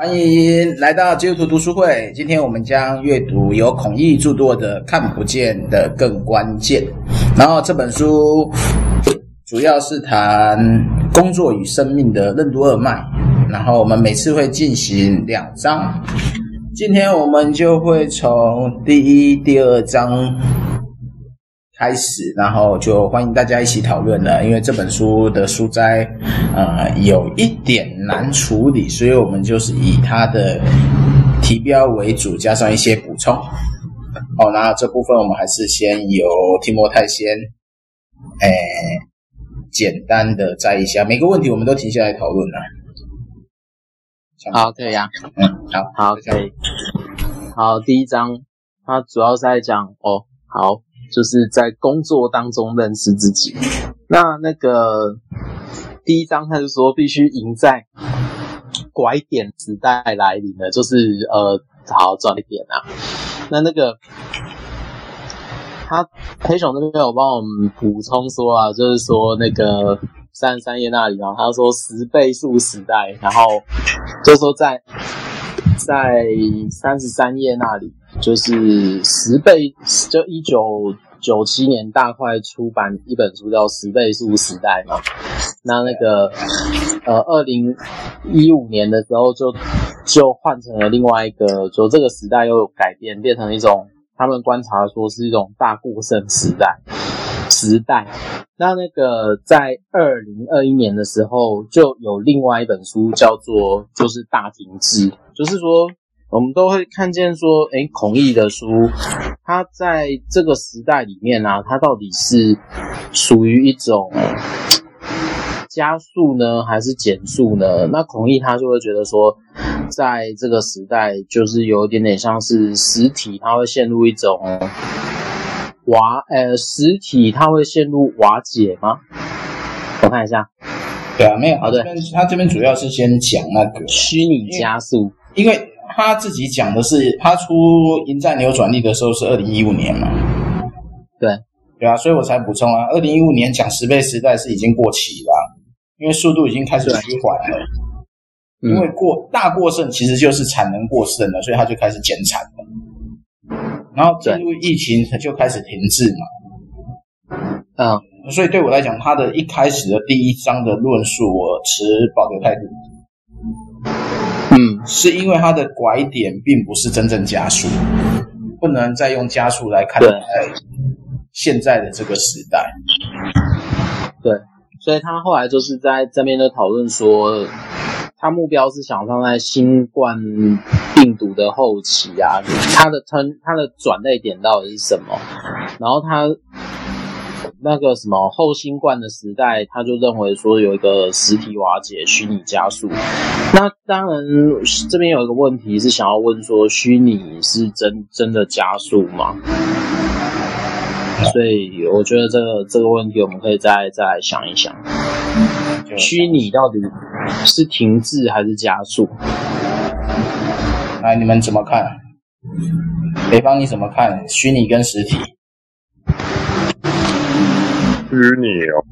欢迎来到基督徒读书会。今天我们将阅读由孔毅著作的《看不见的更关键》，然后这本书主要是谈工作与生命的任督二脉。然后我们每次会进行两章，今天我们就会从第一、第二章。开始，然后就欢迎大家一起讨论了。因为这本书的书摘，呃，有一点难处理，所以我们就是以它的题标为主，加上一些补充。好，那这部分我们还是先由提摩太先，哎，简单的摘一下，每个问题我们都停下来讨论了。好，可以啊。嗯，好，好，可以。好，第一章，它主要是在讲哦，好。就是在工作当中认识自己。那那个第一章他就说，必须赢在拐点时代来临了，就是呃，好转一点啊。那那个他黑熊这边有帮我们补充说啊，就是说那个三十三页那里啊，他说十倍数时代，然后就说在在三十三页那里。就是十倍，就一九九七年大块出版一本书叫《十倍数时代》嘛。那那个呃，二零一五年的时候就就换成了另外一个，就这个时代又改变，变成一种他们观察说是一种大过剩时代时代。那那个在二零二一年的时候就有另外一本书叫做就是大停滞，就是说。我们都会看见说，哎，孔毅的书，它在这个时代里面啊，它到底是属于一种加速呢，还是减速呢？那孔毅他就会觉得说，在这个时代，就是有一点点像是实体，它会陷入一种瓦，呃，实体它会陷入瓦解吗？我看一下，对啊，没有，好的，他这边主要是先讲那个虚拟加速，因为。他自己讲的是，他出《赢在扭转力》的时候是二零一五年嘛？对，对啊，所以我才补充啊，二零一五年讲十倍时代是已经过期了，因为速度已经开始趋缓了。因为过大过剩其实就是产能过剩了，所以他就开始减产了。然后进入疫情他就开始停滞嘛。嗯，所以对我来讲，他的一开始的第一章的论述，我持保留态度。嗯，是因为它的拐点并不是真正加速，不能再用加速来看待现在的这个时代。对，所以他后来就是在这边的讨论说，他目标是想放在新冠病毒的后期啊，他的他他的转捩点到底是什么？然后他。那个什么后新冠的时代，他就认为说有一个实体瓦解，虚拟加速。那当然这边有一个问题是想要问说，虚拟是真真的加速吗？所以我觉得这个这个问题我们可以再再想一想，虚拟到底是停滞还是加速？来，你们怎么看？北方你怎么看虚拟跟实体？虚拟哦，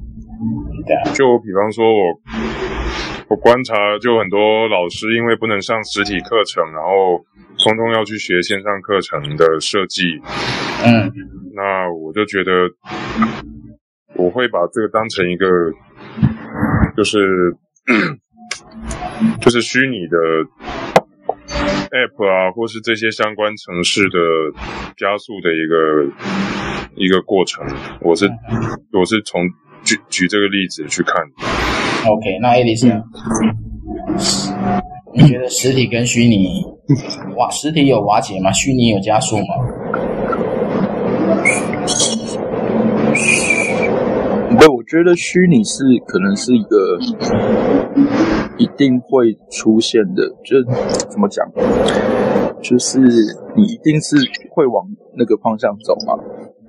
就比方说我，我我观察，就很多老师因为不能上实体课程，然后通通要去学线上课程的设计。嗯，那我就觉得，我会把这个当成一个，就是就是虚拟的。App 啊，或是这些相关城市的加速的一个一个过程，我是我是从举举这个例子去看。OK，那爱丽丝，你觉得实体跟虚拟，哇，实体有瓦解吗？虚拟有加速吗？对，我觉得虚拟是可能是一个一定会出现的，就怎么讲，就是你一定是会往那个方向走嘛。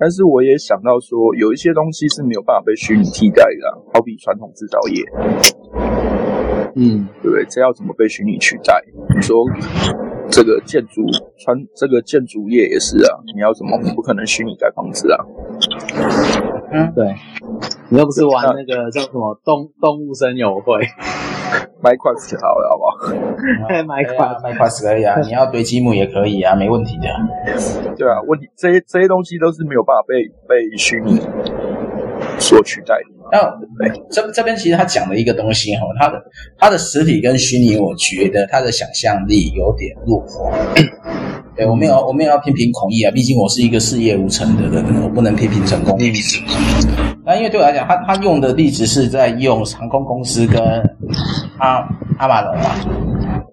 但是我也想到说，有一些东西是没有办法被虚拟替代的，好比传统制造业，嗯，对不对？这要怎么被虚拟取代？你说这个建筑传这个建筑业也是啊，你要怎么不可能虚拟盖房子啊？嗯，对。你又不是玩那个叫什么动动物森友会，Minecraft 就好了，好不好？Minecraft，Minecraft 可以啊，你要堆积木也可以啊，没问题的。对啊，问题这些这些东西都是没有办法被被虚拟所取代的。那这这边其实他讲的一个东西哈，他的他的实体跟虚拟，我觉得他的想象力有点弱化。对，我没有我没有要批评孔毅啊，毕竟我是一个事业无成的人，我不能批评成功。那因为对我来讲，他他用的例子是在用航空公司跟阿阿马龙嘛。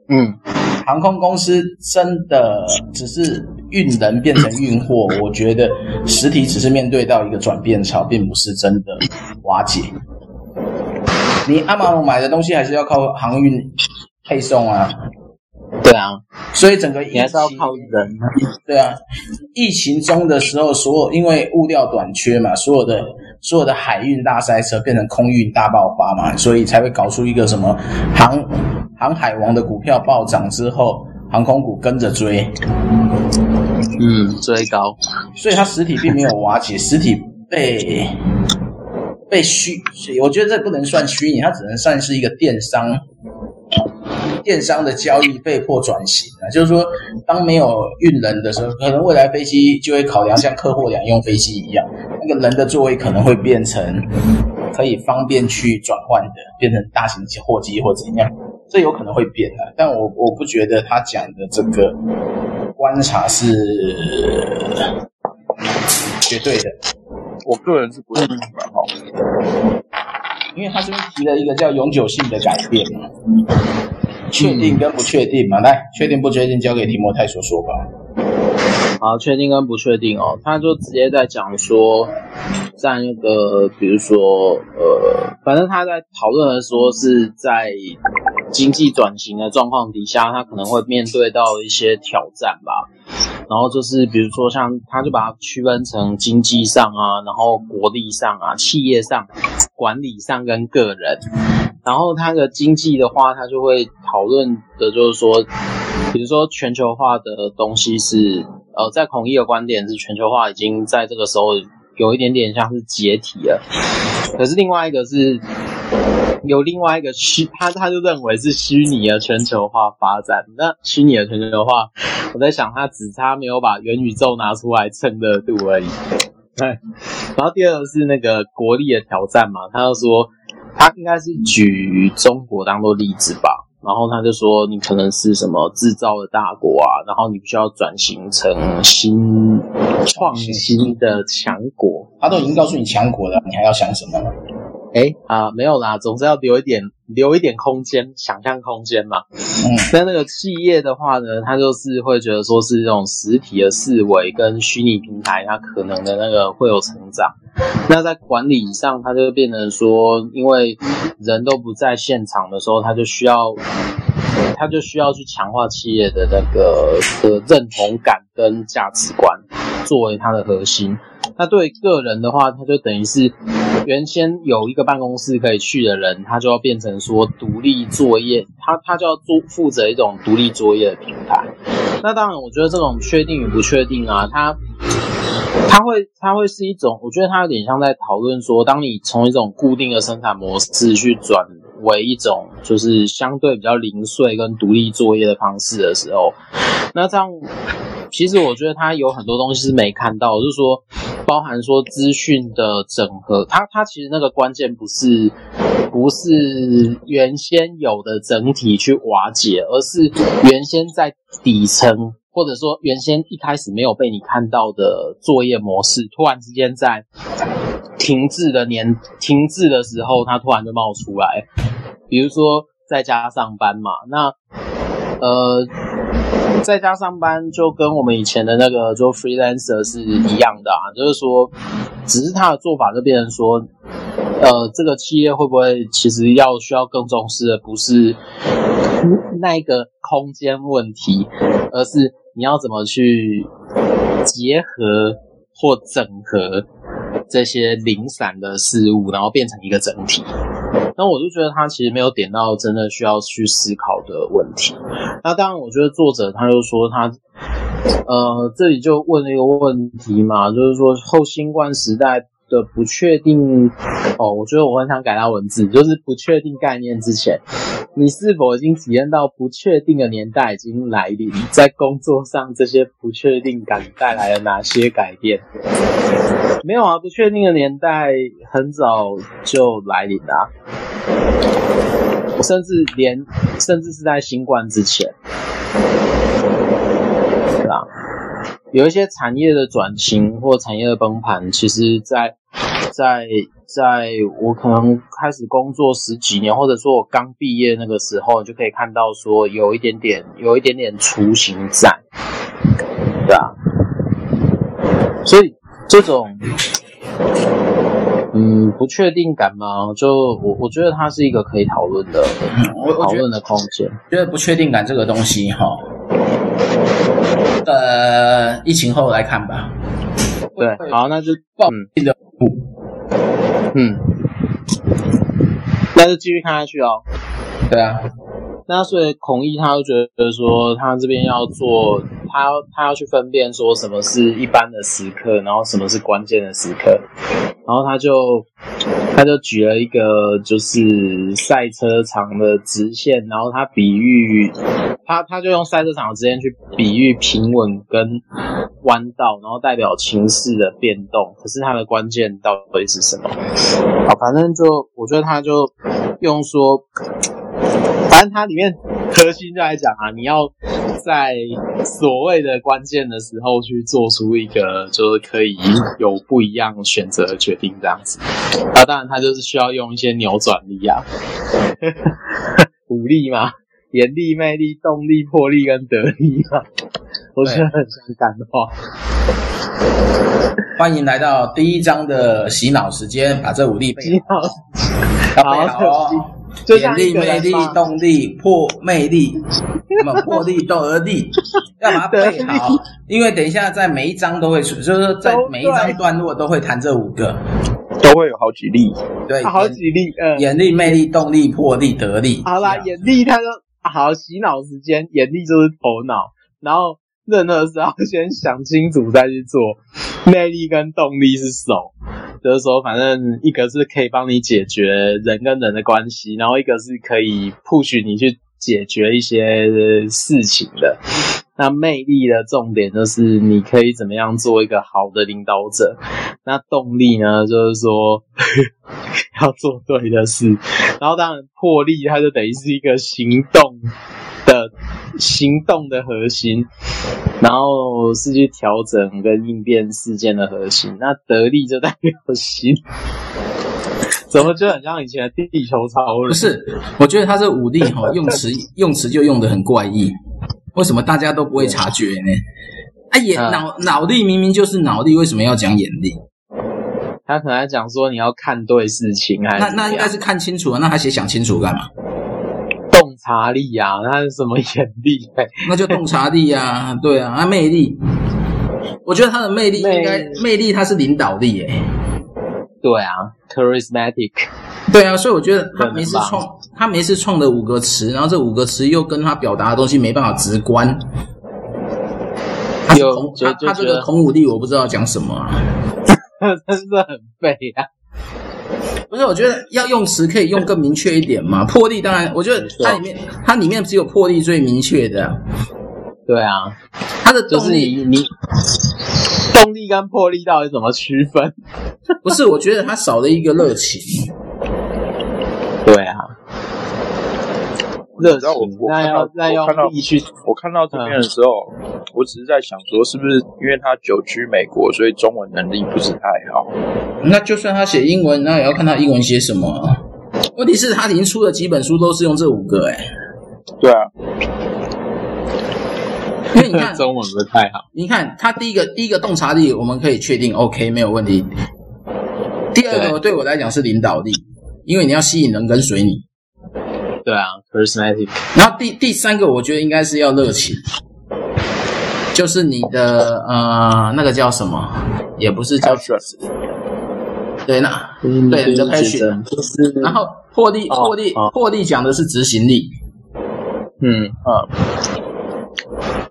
嗯，航空公司真的只是运人变成运货，我觉得实体只是面对到一个转变潮，并不是真的瓦解。你阿玛龙买的东西还是要靠航运配送啊。对啊，所以整个你还是要靠人啊。对啊，疫情中的时候，所有因为物料短缺嘛，所有的所有的海运大塞车变成空运大爆发嘛，所以才会搞出一个什么航航海王的股票暴涨之后，航空股跟着追，嗯，追高，所以它实体并没有瓦解，实体被被虚，我觉得这不能算虚拟，它只能算是一个电商。电商的交易被迫转型啊，就是说，当没有运人的时候，可能未来飞机就会考量像客货两用飞机一样，那个人的座位可能会变成可以方便去转换的，变成大型货机或怎样，这有可能会变的。但我我不觉得他讲的这个观察是绝对的，我个人是不认同的哈，因为他这边提了一个叫永久性的改变嘛。确定跟不确定嘛？来，确定不确定交给提摩太所说吧。好，确定跟不确定哦，他就直接在讲说，在那个比如说呃，反正他在讨论的说是在经济转型的状况底下，他可能会面对到一些挑战吧。然后就是比如说像他就把它区分成经济上啊，然后国力上啊，企业上、管理上跟个人。然后它的经济的话，它就会讨论的就是说，比如说全球化的东西是，呃，在孔毅的观点是全球化已经在这个时候有一点点像是解体了。可是另外一个是有另外一个虚，他他就认为是虚拟的全球化发展。那虚拟的全球化，我在想，他只差没有把元宇宙拿出来蹭热度而已。对。然后第二个是那个国力的挑战嘛，他就说。他应该是举中国当做例子吧，然后他就说，你可能是什么制造的大国啊，然后你必须要转型成新创新的强国。他都已经告诉你强国了，你还要想什么？哎啊，没有啦，总是要留一点，留一点空间，想象空间嘛。嗯，那那个企业的话呢，它就是会觉得说是这种实体的思维跟虚拟平台，它可能的那个会有成长。那在管理上，它就变成说，因为人都不在现场的时候，它就需要，它就需要去强化企业的那个的认同感跟价值观作为它的核心。那对个人的话，他就等于是。原先有一个办公室可以去的人，他就要变成说独立作业，他他就要做负责一种独立作业的平台。那当然，我觉得这种确定与不确定啊，它它会它会是一种，我觉得它有点像在讨论说，当你从一种固定的生产模式去转为一种就是相对比较零碎跟独立作业的方式的时候，那这样。其实我觉得它有很多东西是没看到，就是说，包含说资讯的整合，它它其实那个关键不是不是原先有的整体去瓦解，而是原先在底层或者说原先一开始没有被你看到的作业模式，突然之间在停滞的年停滞的时候，它突然就冒出来，比如说在家上班嘛，那呃。在家上班就跟我们以前的那个做 freelancer 是一样的啊，就是说，只是他的做法就变成说，呃，这个企业会不会其实要需要更重视的不是那一个空间问题，而是你要怎么去结合或整合这些零散的事物，然后变成一个整体。那我就觉得他其实没有点到真的需要去思考的问题。那当然，我觉得作者他就说他，呃，这里就问了一个问题嘛，就是说后新冠时代的不确定哦，我觉得我很想改他文字，就是不确定概念之前，你是否已经体验到不确定的年代已经来临？在工作上，这些不确定感带来了哪些改变？没有啊，不确定的年代很早就来临了啊，甚至连甚至是在新冠之前，对吧？有一些产业的转型或产业的崩盘，其实在，在在在我可能开始工作十几年，或者说我刚毕业那个时候，就可以看到说有一点点，有一点点雏形在，对啊，所以这种嗯不确定感嘛，就我我觉得它是一个可以讨论的，讨论的空间。觉得不确定感这个东西哈。呃，疫情后来看吧。对，好，那就报的嗯，嗯，那就继续看下去哦。对啊，那所以孔毅他就觉得说，他这边要做，他要他要去分辨说什么是一般的时刻，然后什么是关键的时刻，然后他就他就举了一个就是赛车场的直线，然后他比喻。他他就用赛车场的直线去比喻平稳跟弯道，然后代表情势的变动。可是它的关键到底是什么？好，反正就我觉得他就用说，反正它里面核心就来讲啊，你要在所谓的关键的时候去做出一个就是可以有不一样选择的决定这样子。啊，当然他就是需要用一些扭转力啊，武力嘛。眼力、魅力、动力、魄力跟得力嘛，我觉得很想感的话。欢迎来到第一章的洗脑时间，把这五力背好。洗脑，要背好哦。眼力、魅力、动力、破魅力，什么魄力、得力，要把它背好。因为等一下在每一章都会出，就是说在每一章段落都会谈这五个，都会有好几例。对，好几例。嗯，眼力、魅力、动力、破力、得力。好啦，眼力他说。好，洗脑时间，眼力就是头脑，然后任何时候先想清楚再去做。魅力跟动力是手，就是说，反正一个是可以帮你解决人跟人的关系，然后一个是可以 push 你去解决一些事情的。那魅力的重点就是你可以怎么样做一个好的领导者。那动力呢，就是说 要做对的事。然后当然魄力，它就等于是一个行动行动的核心，然后是去调整跟应变事件的核心。那得力就代表心，怎么就很像以前的地球超人？不是，我觉得他这武力 哈用词用词就用得很怪异。为什么大家都不会察觉呢？啊，眼脑脑力明明就是脑力，为什么要讲眼力？他可能讲说你要看对事情，还是那那应该是看清楚啊？那还写想清楚干嘛？洞察力呀、啊，那是什么眼力？那就洞察力呀、啊，对啊，那魅力，我觉得他的魅力应该魅力，他是领导力诶。对啊，charismatic。对啊，所以我觉得他没事创，他没事创的五个词，然后这五个词又跟他表达的东西没办法直观。有他这个孔武力，我不知道讲什么啊，真的很废啊。不是，我觉得要用词可以用更明确一点嘛。魄力当然，我觉得它里面它里面只有魄力最明确的。对啊，它的就是你你。动力跟魄力到底怎么区分？不是，我觉得它少了一个热情。对啊，热情。那要那要力去。我看到这边的时候，我只是在想说，是不是因为他久居美国，所以中文能力不是太好？那就算他写英文，那也要看他英文写什么。问题是，他已经出了几本书，都是用这五个。哎，对啊。因为你看 中文不太好，你看他第一个第一个洞察力，我们可以确定 OK 没有问题。第二个对我来讲是领导力，因为你要吸引人跟随你。对啊，personality。然后第第三个我觉得应该是要热情，就是你的呃那个叫什么，也不是叫 trust。对，那对你的 passion。然后魄力魄力魄力讲的是执行力。嗯啊。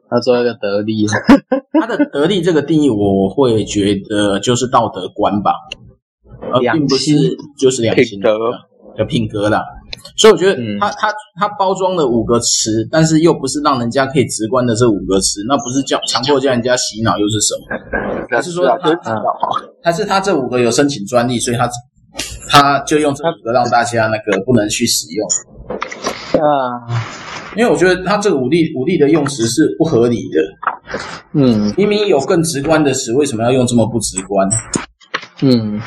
他做一个得力，他的得力这个定义，我会觉得就是道德观吧。而并不是就是良心的的品格啦。所以我觉得他他他包装了五个词，但是又不是让人家可以直观的这五个词，那不是叫强迫叫人家洗脑又是什么？还是说他还是他这五个有申请专利，所以他他就用这五个让大家那个不能去使用啊？因为我觉得他这个武力武力的用词是不合理的。嗯，明明有更直观的词，为什么要用这么不直观？嗯。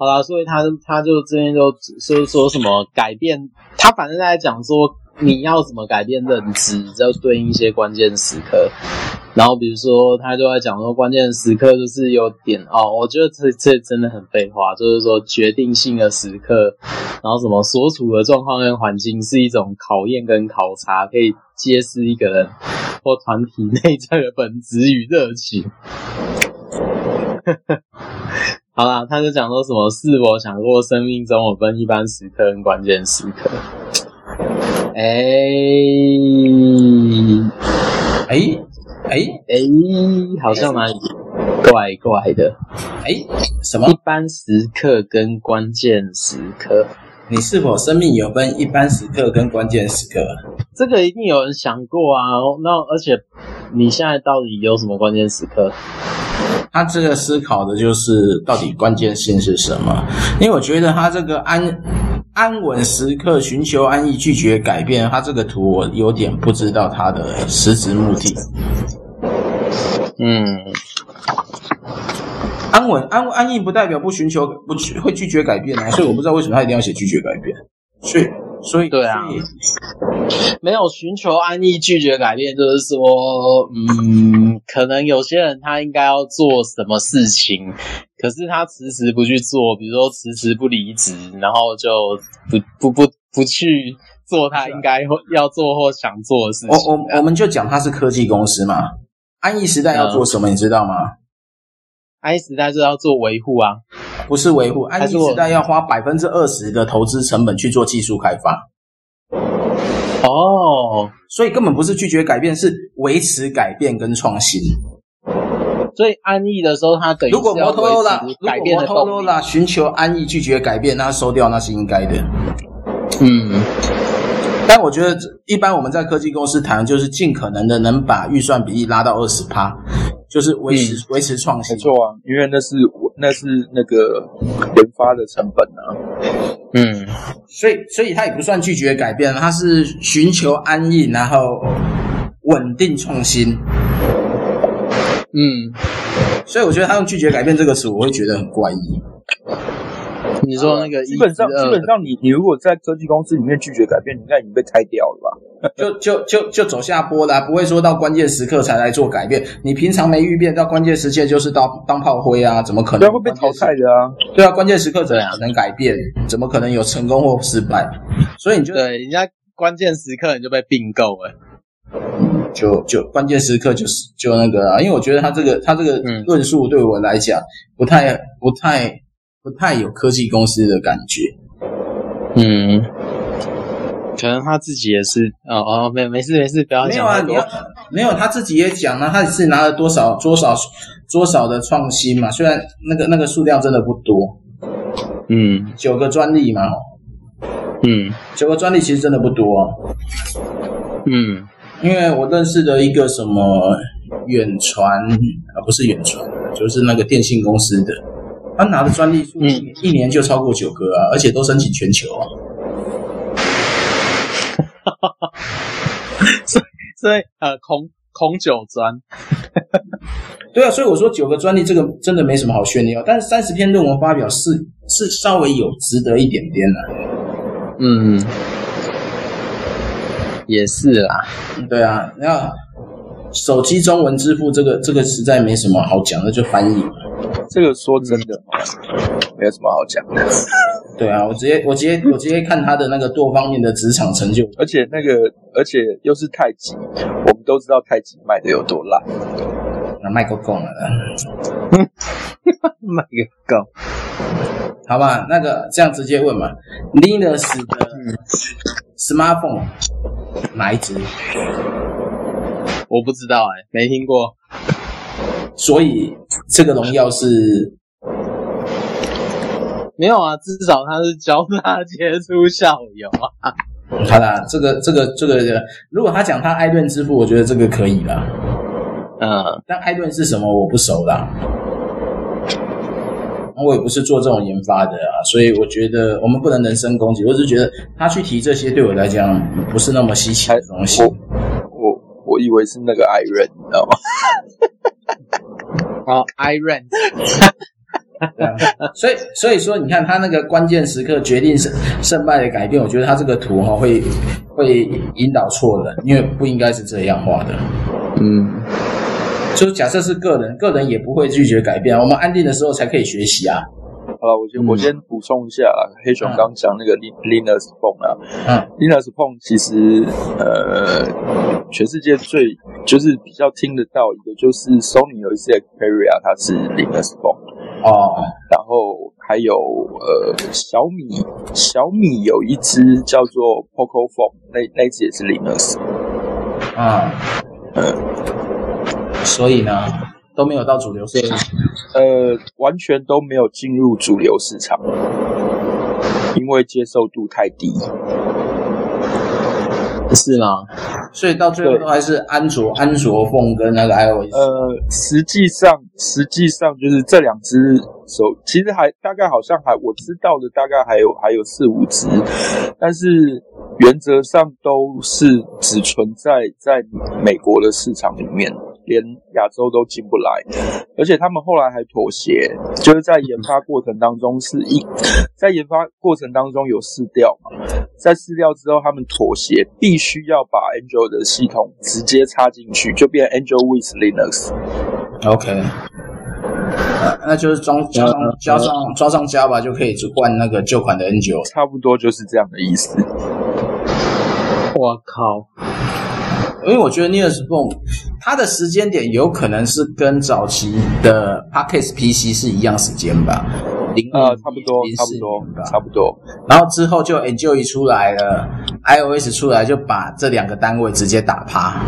好啦，所以他他就这边就就是说什么改变，他反正在讲说你要怎么改变认知，要对应一些关键时刻。然后比如说他就在讲说关键时刻就是有点哦，我觉得这这真的很废话，就是说决定性的时刻，然后什么所处的状况跟环境是一种考验跟考察，可以揭示一个人或团体内在的本质与热情。好啦，他就讲说什么是我想过生命中有分一般时刻跟关键时刻。哎哎哎哎，好像哪里怪怪的。哎，什么？一般时刻跟关键时刻？你是否生命有分一般时刻跟关键时刻？这个一定有人想过啊。那而且你现在到底有什么关键时刻？他这个思考的就是到底关键性是什么？因为我觉得他这个安安稳时刻，寻求安逸，拒绝改变。他这个图我有点不知道他的实质目的。嗯，安稳安安逸不代表不寻求不拒会拒绝改变啊，所以我不知道为什么他一定要写拒绝改变。所以所以对啊。没有寻求安逸，拒绝改变，就是说，嗯，可能有些人他应该要做什么事情，可是他迟迟不去做，比如说迟迟不离职，然后就不不不不去做他应该要做或想做的事情。我我我们就讲他是科技公司嘛，安逸时代要做什么，嗯、你知道吗？安逸时代是要做维护啊，不是维护，安逸时代要花百分之二十的投资成本去做技术开发。哦，所以根本不是拒绝改变，是维持改变跟创新。所以安逸的时候，他等于如果摩托罗拉，如果摩托罗拉寻求安逸，拒绝改变，那收掉那是应该的。嗯，但我觉得一般我们在科技公司谈，就是尽可能的能把预算比例拉到二十趴，就是维持维、嗯、持创新。没错啊，因为那是那是那个研发的成本啊。嗯，所以所以他也不算拒绝改变，他是寻求安逸，然后稳定创新。嗯，所以我觉得他用拒绝改变这个词，我会觉得很怪异。你说那个基本上基本上你你如果在科技公司里面拒绝改变，你应该已经被开掉了吧？就就就就走下坡了，不会说到关键时刻才来做改变。你平常没预变，到关键时刻就是当当炮灰啊？怎么可能？会被淘汰的啊！对啊，关键时刻怎样能改变？怎么可能有成功或失败？所以你就对人家关键时刻你就被并购了，就就关键时刻就是就那个啊，因为我觉得他这个他这个论述对我来讲不太不太不太有科技公司的感觉，嗯。可能他自己也是哦哦，没没事没事，不要讲。没有啊，你要没有他自己也讲了，他是拿了多少多少多少的创新嘛？虽然那个那个数量真的不多，嗯，九个专利嘛，嗯，九个专利其实真的不多，嗯，因为我认识的一个什么远传啊，不是远传，就是那个电信公司的，他拿的专利数一年就超过九个啊，而且都申请全球啊。哈哈，所以所以呃，孔孔九专，对啊，所以我说九个专利这个真的没什么好炫耀，但是三十篇论文发表是是稍微有值得一点点的，嗯，也是啦，对啊，那手机中文支付这个这个实在没什么好讲的，就翻译嘛，这个说真的没有什么好讲的。对啊，我直接我直接我直接看他的那个多方面的职场成就，而且那个而且又是太极，我们都知道太极卖的有多烂，那卖够够了，卖个够，好吧，那个这样直接问嘛，Linux 的 smartphone 哪一支？我不知道哎、欸，没听过。所以这个荣耀是没有啊，至少他是教他杰出校友啊。好啦，这个这个这个，如果他讲他艾顿之父，我觉得这个可以啦。嗯，但艾顿是什么，我不熟啦。我也不是做这种研发的啊，所以我觉得我们不能人身攻击。我只是觉得他去提这些，对我来讲不是那么稀奇的东西。以为是那个艾伦，你知道吗？哦，艾伦。所以所以说，你看他那个关键时刻决定胜胜败的改变，我觉得他这个图哈会会引导错人，因为不应该是这样画的。嗯。就假设是个人，个人也不会拒绝改变。我们安定的时候才可以学习啊。好了，我先、嗯、我先补充一下啊，黑熊刚讲那个 Linus Phone 啊，嗯，Linus Phone 其实呃，全世界最就是比较听得到一个，就是 Sony 有一些 Xperia 它是 Linus Phone 哦，然后还有呃小米小米有一只叫做 Poco Phone，那那只也是 Linus，啊，呃。所以呢，都没有到主流市场，呃，完全都没有进入主流市场，因为接受度太低，是吗？所以到最后都还是安卓、安卓 phone 跟那个 iOS。呃，实际上，实际上就是这两只手，其实还大概好像还我知道的大概还有还有四五只，但是原则上都是只存在在美国的市场里面。连亚洲都进不来，而且他们后来还妥协，就是在研发过程当中是一，在研发过程当中有试掉嘛，在试掉之后他们妥协，必须要把 Android 的系统直接插进去，就变 Android with Linux。OK，那就是装加上加上装上 Java 就可以换那个旧款的 Android，差不多就是这样的意思。我靠！因为我觉得 Linus Boom 它的时间点有可能是跟早期的 Pocket PC 是一样时间吧，零呃差不多差不多差不多，然后之后就 Enjoy 出来了，iOS 出来就把这两个单位直接打趴。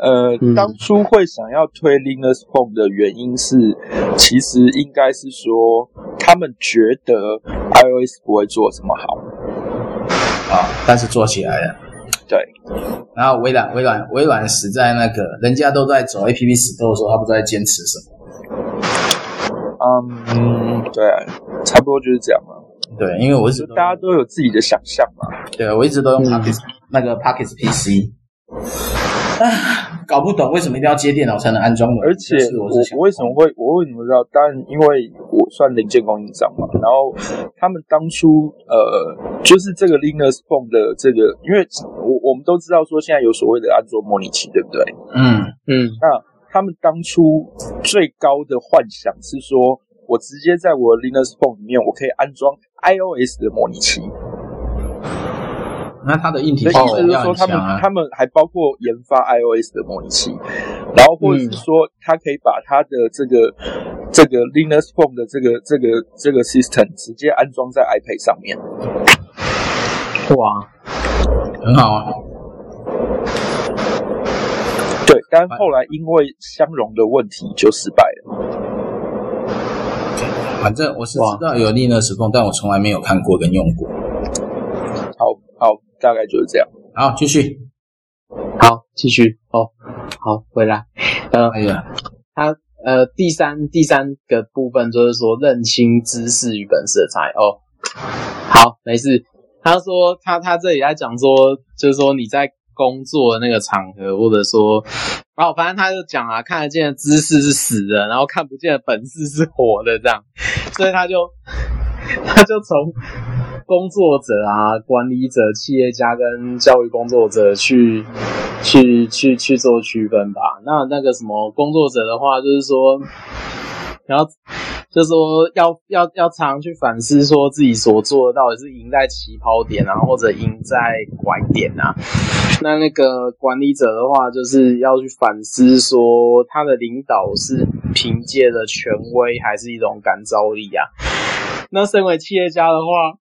呃，嗯、当初会想要推 Linux Phone 的原因是，其实应该是说他们觉得 iOS 不会做什么好，啊，但是做起来了。对，然后微软微软微软死在那个人家都在走 APP Store 的时候，他不知道在坚持什么。嗯，对，差不多就是这样嘛。对，因为我一直大家都有自己的想象嘛。对，我一直都用 Pocket、嗯、那个 Pocket PC。啊，搞不懂为什么一定要接电脑才能安装的？而且我我为什么会我为什么知道？当然，因为我算零件供应商嘛。然后他们当初呃，就是这个 Linux Phone 的这个，因为我我们都知道说现在有所谓的安卓模拟器，对不对？嗯嗯。那他们当初最高的幻想是说，我直接在我的 Linux Phone 里面，我可以安装 iOS 的模拟器。那它的硬体，意思就是说，他们他们还包括研发 iOS 的模拟器，然后或者是说，它可以把它的这个这个 Linux Phone 的这个这个这个 system 直接安装在 iPad 上面。哇，很好啊。对，但后来因为相容的问题就失败了。反正我是知道有 Linux Phone，但我从来没有看过跟用过。大概就是这样。好，继续。好，继续。哦，好，回来。呃，哎呀，他呃，第三第三个部分就是说认清知识与本事的差异。哦，好，没事。他说他他这里在讲说，就是说你在工作的那个场合，或者说，然后反正他就讲啊，看得见的知识是死的，然后看不见的本事是活的，这样。所以他就 他就从。工作者啊，管理者、企业家跟教育工作者去去去去做区分吧。那那个什么工作者的话，就是说，然后就是说要要要常去反思，说自己所做的到底是赢在起跑点啊，或者赢在拐点啊。那那个管理者的话，就是要去反思，说他的领导是凭借着权威，还是一种感召力啊？那身为企业家的话，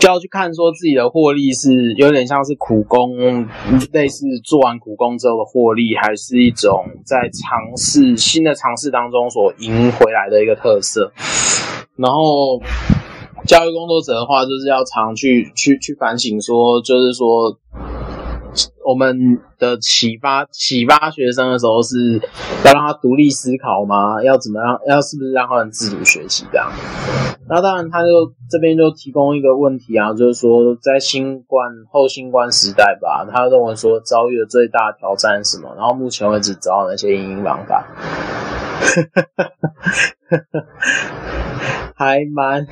就要去看说自己的获利是有点像是苦工，类似做完苦工之后的获利，还是一种在尝试新的尝试当中所赢回来的一个特色。然后，教育工作者的话，就是要常去去去反省说，就是说。我们的启发启发学生的时候，是要让他独立思考吗？要怎么样？要是不是让他们自主学习这样？那当然，他就这边就提供一个问题啊，就是说在新冠后新冠时代吧，他认为说遭遇的最大挑战是什么？然后目前为止找到那些因应方法，还蛮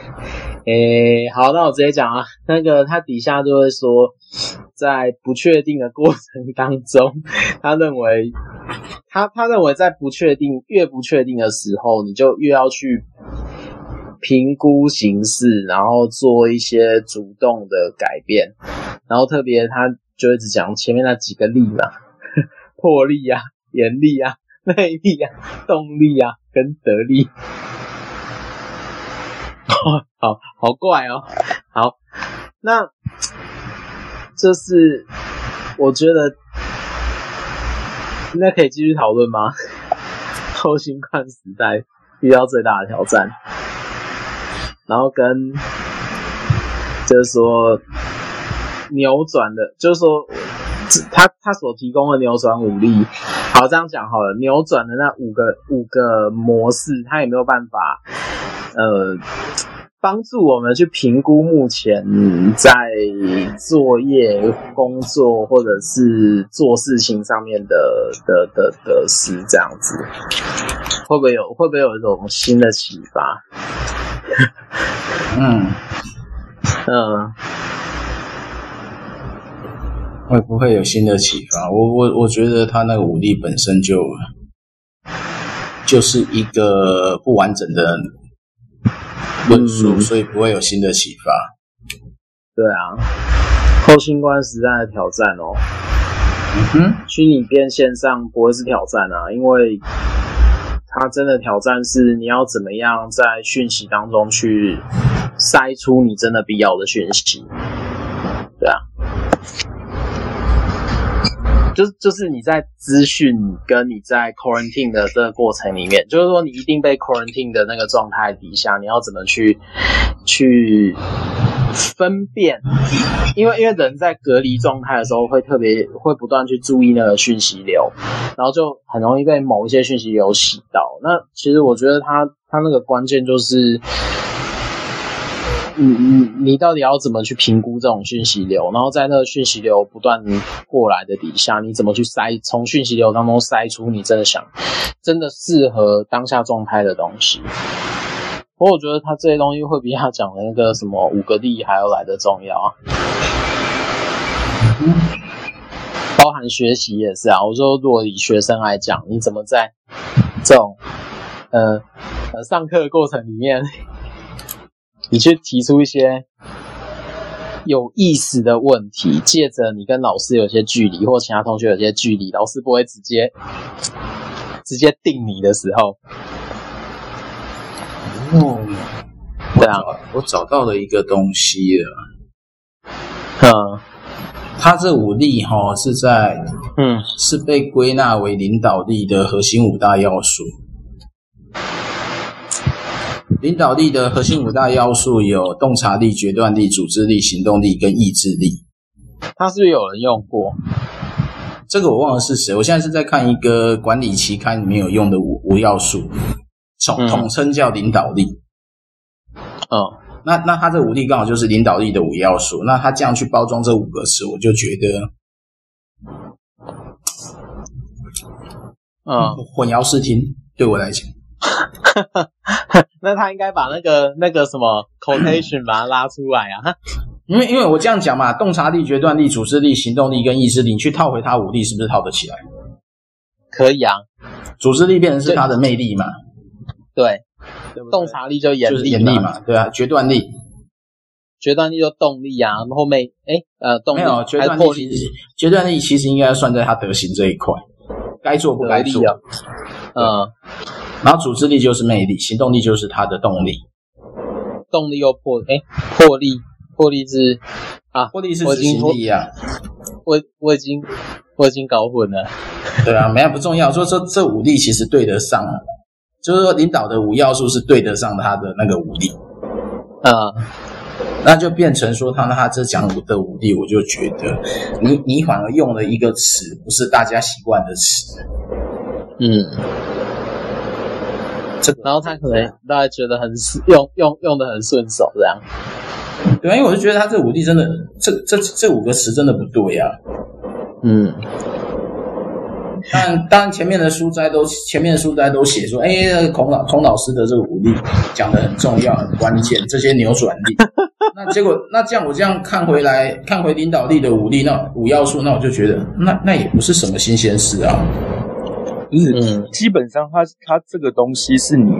诶，好，那我直接讲啊，那个他底下就会说。在不确定的过程当中，他认为，他他认为在不确定越不确定的时候，你就越要去评估形势，然后做一些主动的改变。然后特别他就一直讲前面那几个力嘛，魄力啊、眼力啊、魅力啊、动力啊跟得力。好好怪哦，好，那。这是我觉得，那可以继续讨论吗？后新冠时代遇到最大的挑战，然后跟就是说扭转的，就是说他他所提供的扭转武力，好，这样讲好了，扭转的那五个五个模式，他也没有办法，呃。帮助我们去评估目前在作业、工作或者是做事情上面的的的得失，这样子会不会有会不会有一种新的启发？嗯 嗯，会不会有新的启发？我我我觉得他那个武力本身就就是一个不完整的。论述，嗯，所以不会有新的启发。对啊，后新冠时代的挑战哦。嗯哼，虚拟变线上不会是挑战啊，因为它真的挑战是你要怎么样在讯息当中去筛出你真的必要的讯息。对啊。就是就是你在资讯跟你在 quarantine 的这个过程里面，就是说你一定被 quarantine 的那个状态底下，你要怎么去去分辨？因为因为人在隔离状态的时候，会特别会不断去注意那个讯息流，然后就很容易被某一些讯息流洗到。那其实我觉得他他那个关键就是。你你你到底要怎么去评估这种讯息流？然后在那个讯息流不断过来的底下，你怎么去筛？从讯息流当中筛出你真的想、真的适合当下状态的东西。不过我觉得他这些东西会比他讲的那个什么五个力还要来的重要啊。包含学习也是啊。我说，如果以学生来讲，你怎么在这种呃呃上课的过程里面？你去提出一些有意思的问题，借着你跟老师有些距离，或其他同学有些距离，老师不会直接直接定你的时候。哦，对啊，我找到了一个东西了。嗯，他这五力哈是在嗯是被归纳为领导力的核心五大要素。领导力的核心五大要素有洞察力、决断力、组织力、行动力跟意志力。他是不是有人用过？这个我忘了是谁。我现在是在看一个管理期刊里面有用的五五要素，统统称叫领导力。嗯，那那他这五力刚好就是领导力的五要素。那他这样去包装这五个词，我就觉得，嗯，混淆视听，对我来讲。那他应该把那个那个什么 quotation 把它拉出来啊，因为因为我这样讲嘛，洞察力、决断力、组织力、行动力跟意志力，你去套回他武力，是不是套得起来？可以啊，组织力变成是他的魅力嘛？对，洞察力就眼力，眼力嘛，对啊，决断力，决断力就动力啊，后面哎呃动力没有决断力，决断力其实应该算在他德行这一块，该做不该做，嗯。然后组织力就是魅力，行动力就是它的动力，动力又破诶魄力破力是啊，破力是执行力啊。我我已经我已经搞混了。对啊，没有不重要。所以说这五力其实对得上，就是说领导的五要素是对得上他的那个五力。啊、嗯，那就变成说他那他这讲的五力，我就觉得你你反而用了一个词，不是大家习惯的词。嗯，这个，然后他可能大家觉得很用用用的很顺手，这样。对啊，因为我就觉得他这五力真的，这这这五个词真的不对啊。嗯。但当然前面的书斋都前面的书斋都写说，哎，孔老孔老师的这个武力讲的很重要、很关键，这些扭转力。那结果那这样我这样看回来，看回领导力的武力，那五要素，那我就觉得那那也不是什么新鲜事啊。不是，嗯，基本上它它这个东西是你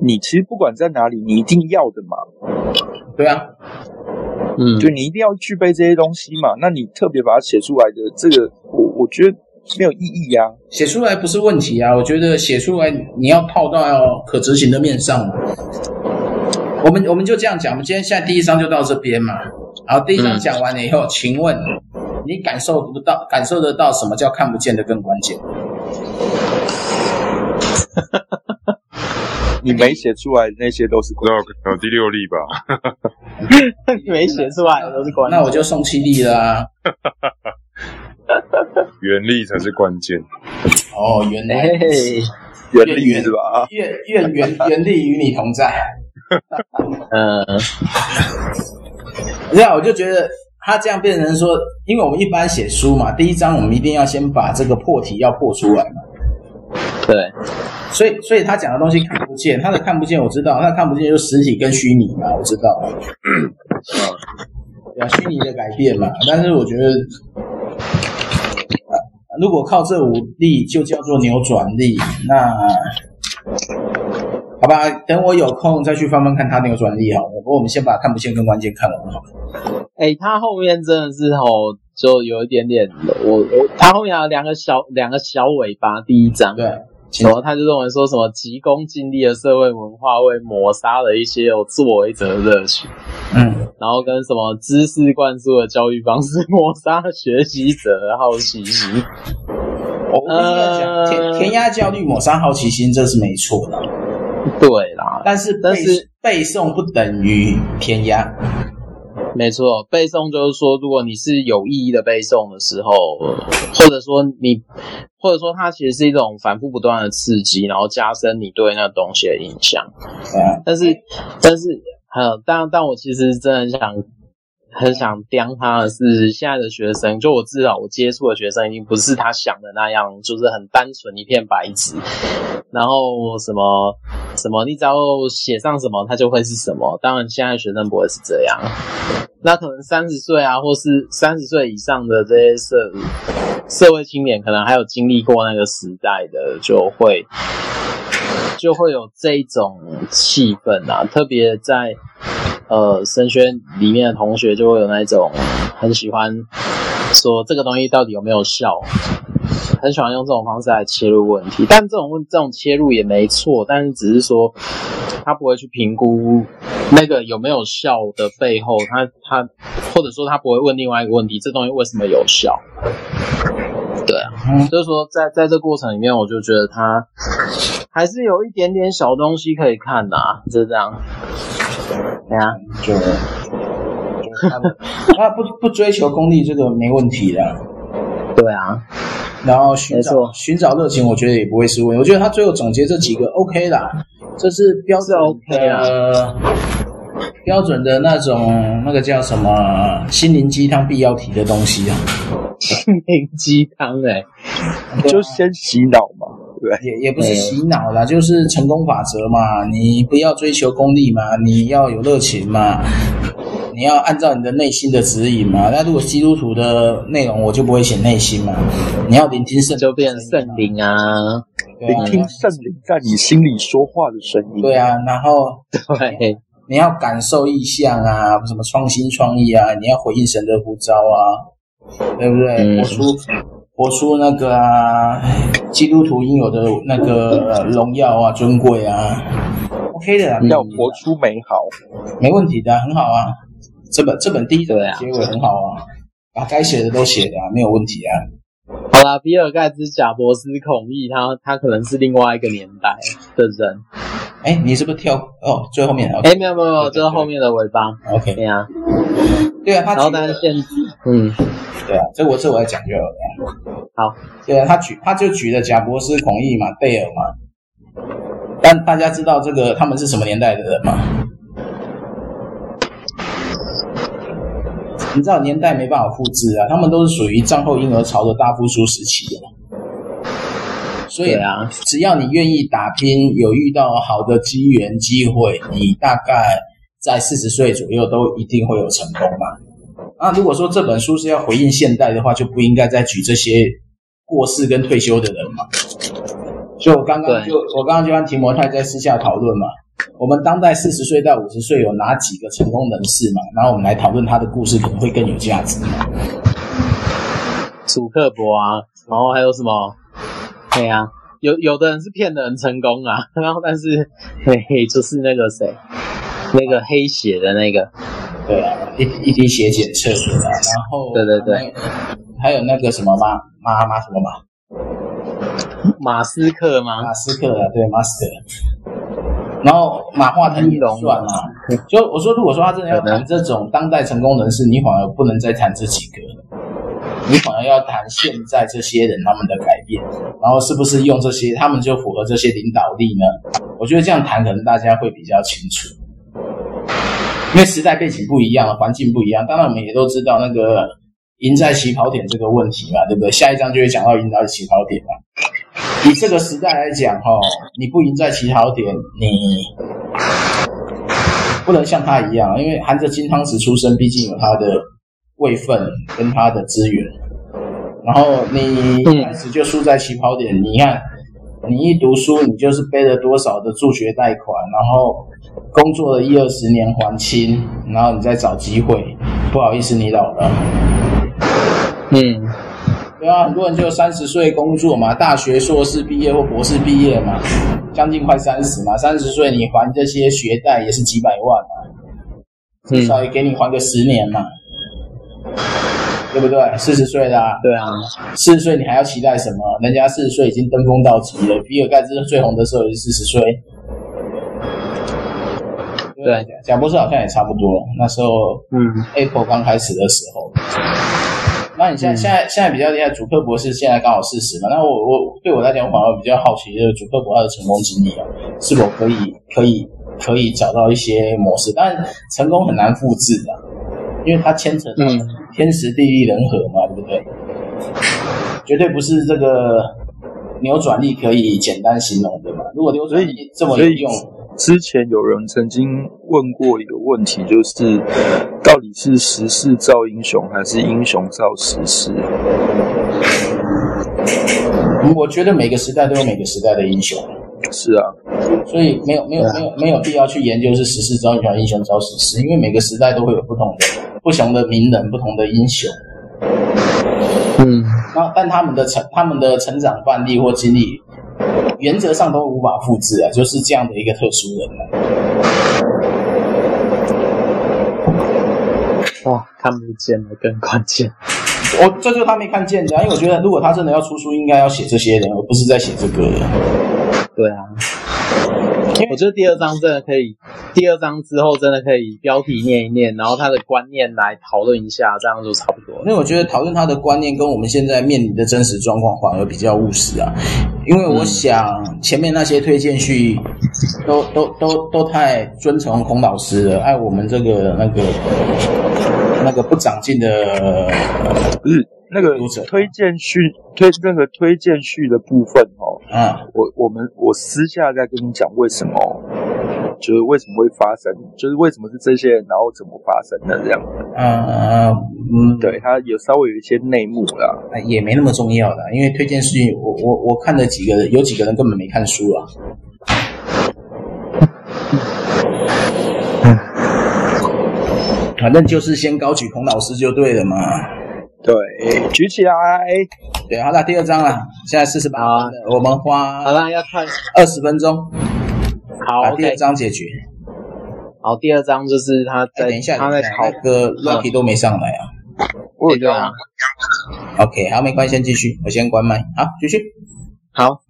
你其实不管在哪里，你一定要的嘛。对啊，嗯，就你一定要具备这些东西嘛。那你特别把它写出来的这个，我我觉得。没有意义呀、啊，写出来不是问题啊。我觉得写出来你要套到可执行的面上嘛。我们我们就这样讲，我们今天现在第一章就到这边嘛。然后第一章讲完了以后，嗯、请问你感受不到、感受得到什么叫看不见的更关键？你没写出来那些都是关键。那第六例吧。没写出来都是关。那我就送七例了啊。原力才是关键。哦，原来原力是吧？愿愿原原力与你同在。嗯，这样我就觉得他这样变成说，因为我们一般写书嘛，第一章我们一定要先把这个破题要破出来嘛。对，所以所以他讲的东西看不见，他的看不见我知道，他的看不见就是实体跟虚拟嘛，我知道。嗯，对啊，虚拟的改变嘛，但是我觉得。如果靠这五力就叫做扭转力，那好吧，等我有空再去翻翻看他扭转力好了。不过我们先把看不见跟关键看完好了。哎，他后面真的是吼，就有一点点，我我他后面有两个小两个小尾巴，第一章对。然后他就认为说什么急功近利的社会文化会抹杀了一些有作为者的热情，嗯，然后跟什么知识灌输的教育方式抹杀了学习者的好奇心。我跟你讲，填填鸭教育抹杀好奇心，这是没错的。对啦，但是但是背诵不等于填鸭。没错，背诵就是说，如果你是有意义的背诵的时候，或者说你，或者说它其实是一种反复不断的刺激，然后加深你对那东西的印象。嗯，但是，但是，还有，但但我其实真的很想。很想刁他的是现在的学生，就我知道我接触的学生已经不是他想的那样，就是很单纯一片白纸，然后什么什么，你只要写上什么，他就会是什么。当然，现在学生不会是这样。那可能三十岁啊，或是三十岁以上的这些社社会青年，可能还有经历过那个时代的，就会就会有这种气氛啊，特别在。呃，神学里面的同学就会有那种很喜欢说这个东西到底有没有效，很喜欢用这种方式来切入问题。但这种问这种切入也没错，但是只是说他不会去评估那个有没有效的背后，他他或者说他不会问另外一个问题：这东西为什么有效？就是说在在这过程里面，我就觉得他还是有一点点小东西可以看的啊，就这样。对啊，就就他们，他不不追求功利，这个没问题的。对啊，然后寻找寻找热情，我觉得也不会是问题。我觉得他最后总结这几个 OK 啦，这是标准 OK 啊，标准的那种那个叫什么心灵鸡汤必要提的东西啊，心灵鸡汤哎，就先洗脑嘛。对，也也不是洗脑啦，就是成功法则嘛。你不要追求功利嘛，你要有热情嘛，你要按照你的内心的指引嘛。那如果基督徒的内容，我就不会写内心嘛。你要聆听圣，就变圣灵啊，聆听圣灵在你心里说话的声音。对啊，然后对，你要感受意象啊，什么创新创意啊，你要回应神的呼召啊，对不对？活出。活出那个啊，基督徒应有的那个荣耀啊、尊贵啊，OK 的啦，要活出美好，没问题的，很好啊。这本这本第一的结尾很好啊，把该写的都写的啊，没有问题啊。好啦，比尔盖茨、贾伯斯、孔毅，他他可能是另外一个年代的人。哎，你是不是跳哦？最后面哎、okay，没有没有这是后面的尾巴。OK，对啊，对啊，他然后但是现嗯，对啊，这我这我要讲就好了。好，对啊，他举他就举了贾博士、孔毅嘛、贝尔嘛，但大家知道这个他们是什么年代的人吗？你知道年代没办法复制啊，他们都是属于战后婴儿潮的大复苏时期的，所以啊，只要你愿意打拼，有遇到好的机缘机会，你大概在四十岁左右都一定会有成功嘛。那如果说这本书是要回应现代的话，就不应该再举这些过世跟退休的人嘛。所以我刚刚就我刚刚就跟提摩太在私下讨论嘛。我们当代四十岁到五十岁有哪几个成功人士嘛？然后我们来讨论他的故事，可能会更有价值。楚克伯啊，然后还有什么？对啊，有有的人是骗的很成功啊，然后但是嘿嘿，就是那个谁，那个黑血的那个，对啊，一一滴血检测出来，然后对对对，还有那个什么马马马什么马？马斯克吗？马斯克啊，对，马斯克。然后马化腾也算嘛，就我说，如果说他真的要谈这种当代成功人士，你反而不能再谈这几个，你反而要谈现在这些人他们的改变，然后是不是用这些，他们就符合这些领导力呢？我觉得这样谈可能大家会比较清楚，因为时代背景不一样，环境不一样。当然我们也都知道那个赢在起跑点这个问题嘛，对不对？下一章就会讲到赢在起跑点嘛。以这个时代来讲，哈，你不赢在起跑点，你不能像他一样，因为含着金汤匙出生，毕竟有他的位份跟他的资源。然后你一开始就输在起跑点，你看，你一读书，你就是背了多少的助学贷款，然后工作了一二十年还清，然后你再找机会，不好意思，你老了。嗯。对啊，很多人就三十岁工作嘛，大学硕士毕业或博士毕业嘛，将近快三十嘛，三十岁你还这些学贷也是几百万嘛，至少也给你还个十年嘛，嗯、对不对？四十岁啦，对啊，四十岁你还要期待什么？人家四十岁已经登峰造极了，比尔盖茨最红的时候也是四十岁，对，贾博士好像也差不多，那时候嗯，Apple 刚开始的时候。那你现在现在现在比较厉害，主克博士现在刚好四十嘛？那我我对我来讲，我反而比较好奇，就是主克博他的成功经历啊，是否可以可以可以找到一些模式？但成功很难复制的，因为它牵扯到天时地利人和嘛，对不对？绝对不是这个扭转力可以简单形容的嘛。如果扭转力这么有用。之前有人曾经问过一个问题，就是到底是时势造英雄，还是英雄造时势？我觉得每个时代都有每个时代的英雄。是啊，所以没有没有没有没有必要去研究是时势造英雄，英雄造时势，因为每个时代都会有不同的不同的名人，不同的英雄。嗯，那但他们的成他们的成长范例或经历。原则上都无法复制啊，就是这样的一个特殊人了。哇，看不见了，更关键。我这就是他没看见的啊，因为我觉得如果他真的要出书，应该要写这些人，而不是在写这个人。对啊。我觉得第二章真的可以，第二章之后真的可以标题念一念，然后他的观念来讨论一下，这样就差不多。因为我觉得讨论他的观念跟我们现在面临的真实状况反而比较务实啊。因为我想前面那些推荐序都都都都太尊崇孔老师了，爱我们这个那个那个不长进的日。那个推荐序推那个推荐序的部分哦，嗯，我我们我私下再跟你讲为什么，就是为什么会发生，就是为什么是这些人，然后怎么发生的这样，嗯嗯嗯，对，他有稍微有一些内幕啦，也没那么重要的，因为推荐序我我我看了几个人，有几个人根本没看书啊，反正就是先高举孔老师就对了嘛。对，举起来。对，好了，第二章了，现在四十八分了，我们花好了要看二十分钟，好，把第二章解决。好，第二章就是他在，欸、等一下，他在考那个 Lucky 都没上来啊。我有啊。OK，好，没关系，先继续，我先关麦。好，继续。好。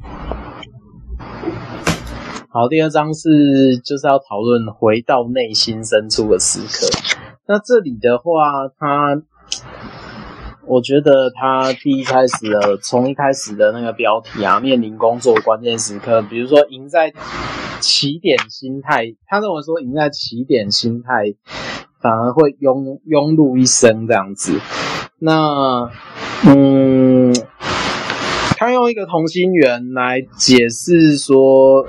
好，第二章是就是要讨论回到内心深处的时刻。那这里的话，他，我觉得他第一开始的，从一开始的那个标题啊，面临工作关键时刻，比如说赢在起点心态，他认为说赢在起点心态反而会庸庸碌一生这样子。那，嗯，他用一个同心圆来解释说。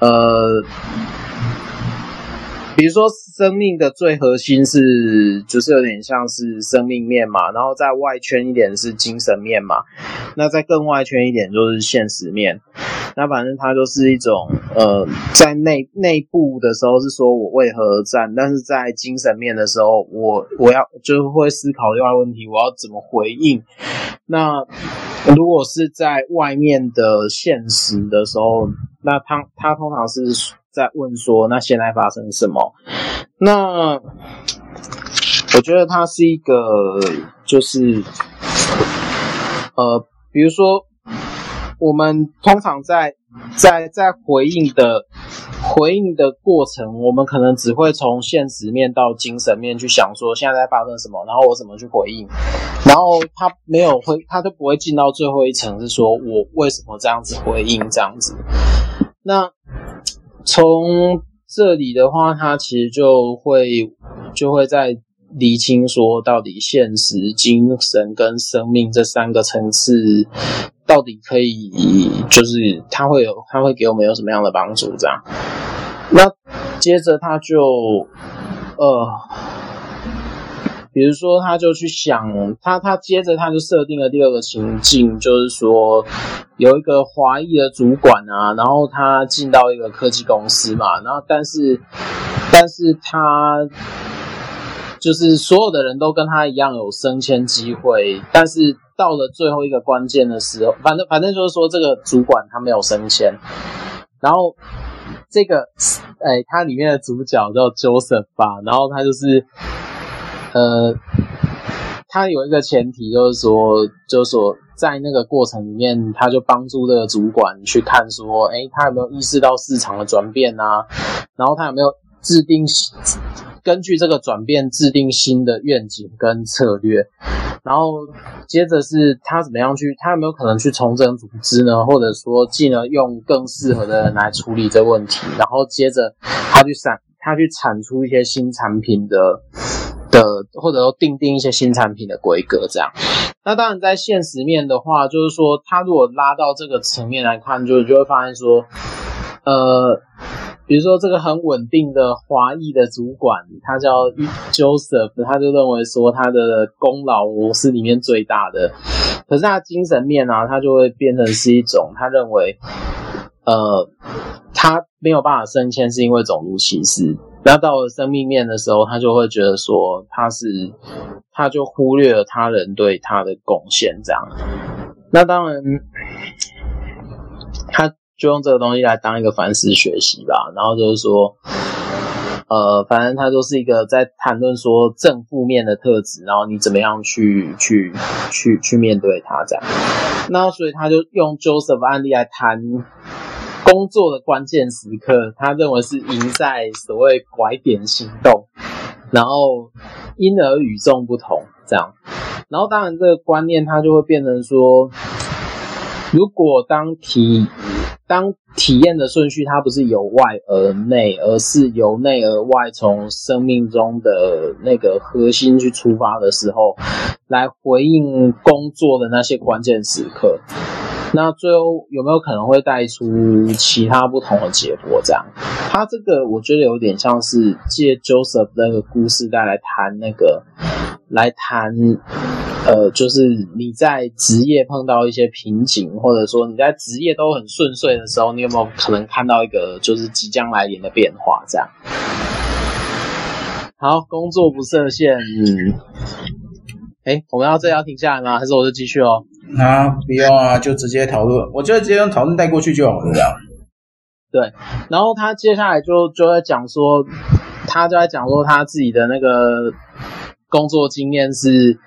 呃，比如说生命的最核心是，就是有点像是生命面嘛，然后在外圈一点是精神面嘛，那在更外圈一点就是现实面。那反正它就是一种，呃，在内内部的时候是说我为何而战，但是在精神面的时候，我我要就会思考另外问题，我要怎么回应。那如果是在外面的现实的时候，那他他通常是在问说，那现在发生什么？那我觉得他是一个，就是呃，比如说我们通常在在在回应的。回应的过程，我们可能只会从现实面到精神面去想说现在在发生什么，然后我怎么去回应，然后他没有会，他都不会进到最后一层，是说我为什么这样子回应这样子。那从这里的话，他其实就会就会在厘清说，到底现实、精神跟生命这三个层次。到底可以，就是他会有，他会给我们有什么样的帮助？这样，那接着他就，呃，比如说他就去想，他他接着他就设定了第二个情境，就是说有一个华裔的主管啊，然后他进到一个科技公司嘛，然后但是，但是他就是所有的人都跟他一样有升迁机会，但是。到了最后一个关键的时候，反正反正就是说，这个主管他没有升迁，然后这个哎，他里面的主角叫 Joseph 吧，然后他就是呃，他有一个前提，就是说，就是说，在那个过程里面，他就帮助这个主管去看说，哎，他有没有意识到市场的转变啊？然后他有没有制定根据这个转变制定新的愿景跟策略？然后接着是他怎么样去，他有没有可能去重整组织呢？或者说进而用更适合的人来处理这个问题？然后接着他去产，他去产出一些新产品的的，或者说定定一些新产品的规格这样。那当然在现实面的话，就是说他如果拉到这个层面来看，就就会发现说，呃。比如说，这个很稳定的华裔的主管，他叫 Joseph，他就认为说他的功劳是里面最大的。可是他精神面啊，他就会变成是一种，他认为，呃，他没有办法升迁是因为种族歧视。那到了生命面的时候，他就会觉得说他是，他就忽略了他人对他的贡献这样。那当然，他。就用这个东西来当一个反思学习吧，然后就是说，呃，反正他就是一个在谈论说正负面的特质，然后你怎么样去去去去面对它这样。那所以他就用 Joseph 案例来谈工作的关键时刻，他认为是赢在所谓拐点行动，然后因而与众不同这样。然后当然这个观念它就会变成说，如果当体当体验的顺序，它不是由外而内，而是由内而外，从生命中的那个核心去出发的时候，来回应工作的那些关键时刻。那最后有没有可能会带出其他不同的结果？这样，他这个我觉得有点像是借 Joseph 那个故事带来谈那个，来谈，呃，就是你在职业碰到一些瓶颈，或者说你在职业都很顺遂的时候，你有没有可能看到一个就是即将来临的变化？这样。好，工作不设限。嗯，哎，我们要这要停下来吗？还是我就继续哦？啊，不用啊，就直接讨论。我觉得直接用讨论带过去就好了。对，然后他接下来就就在讲说，他就在讲说他自己的那个工作经验是，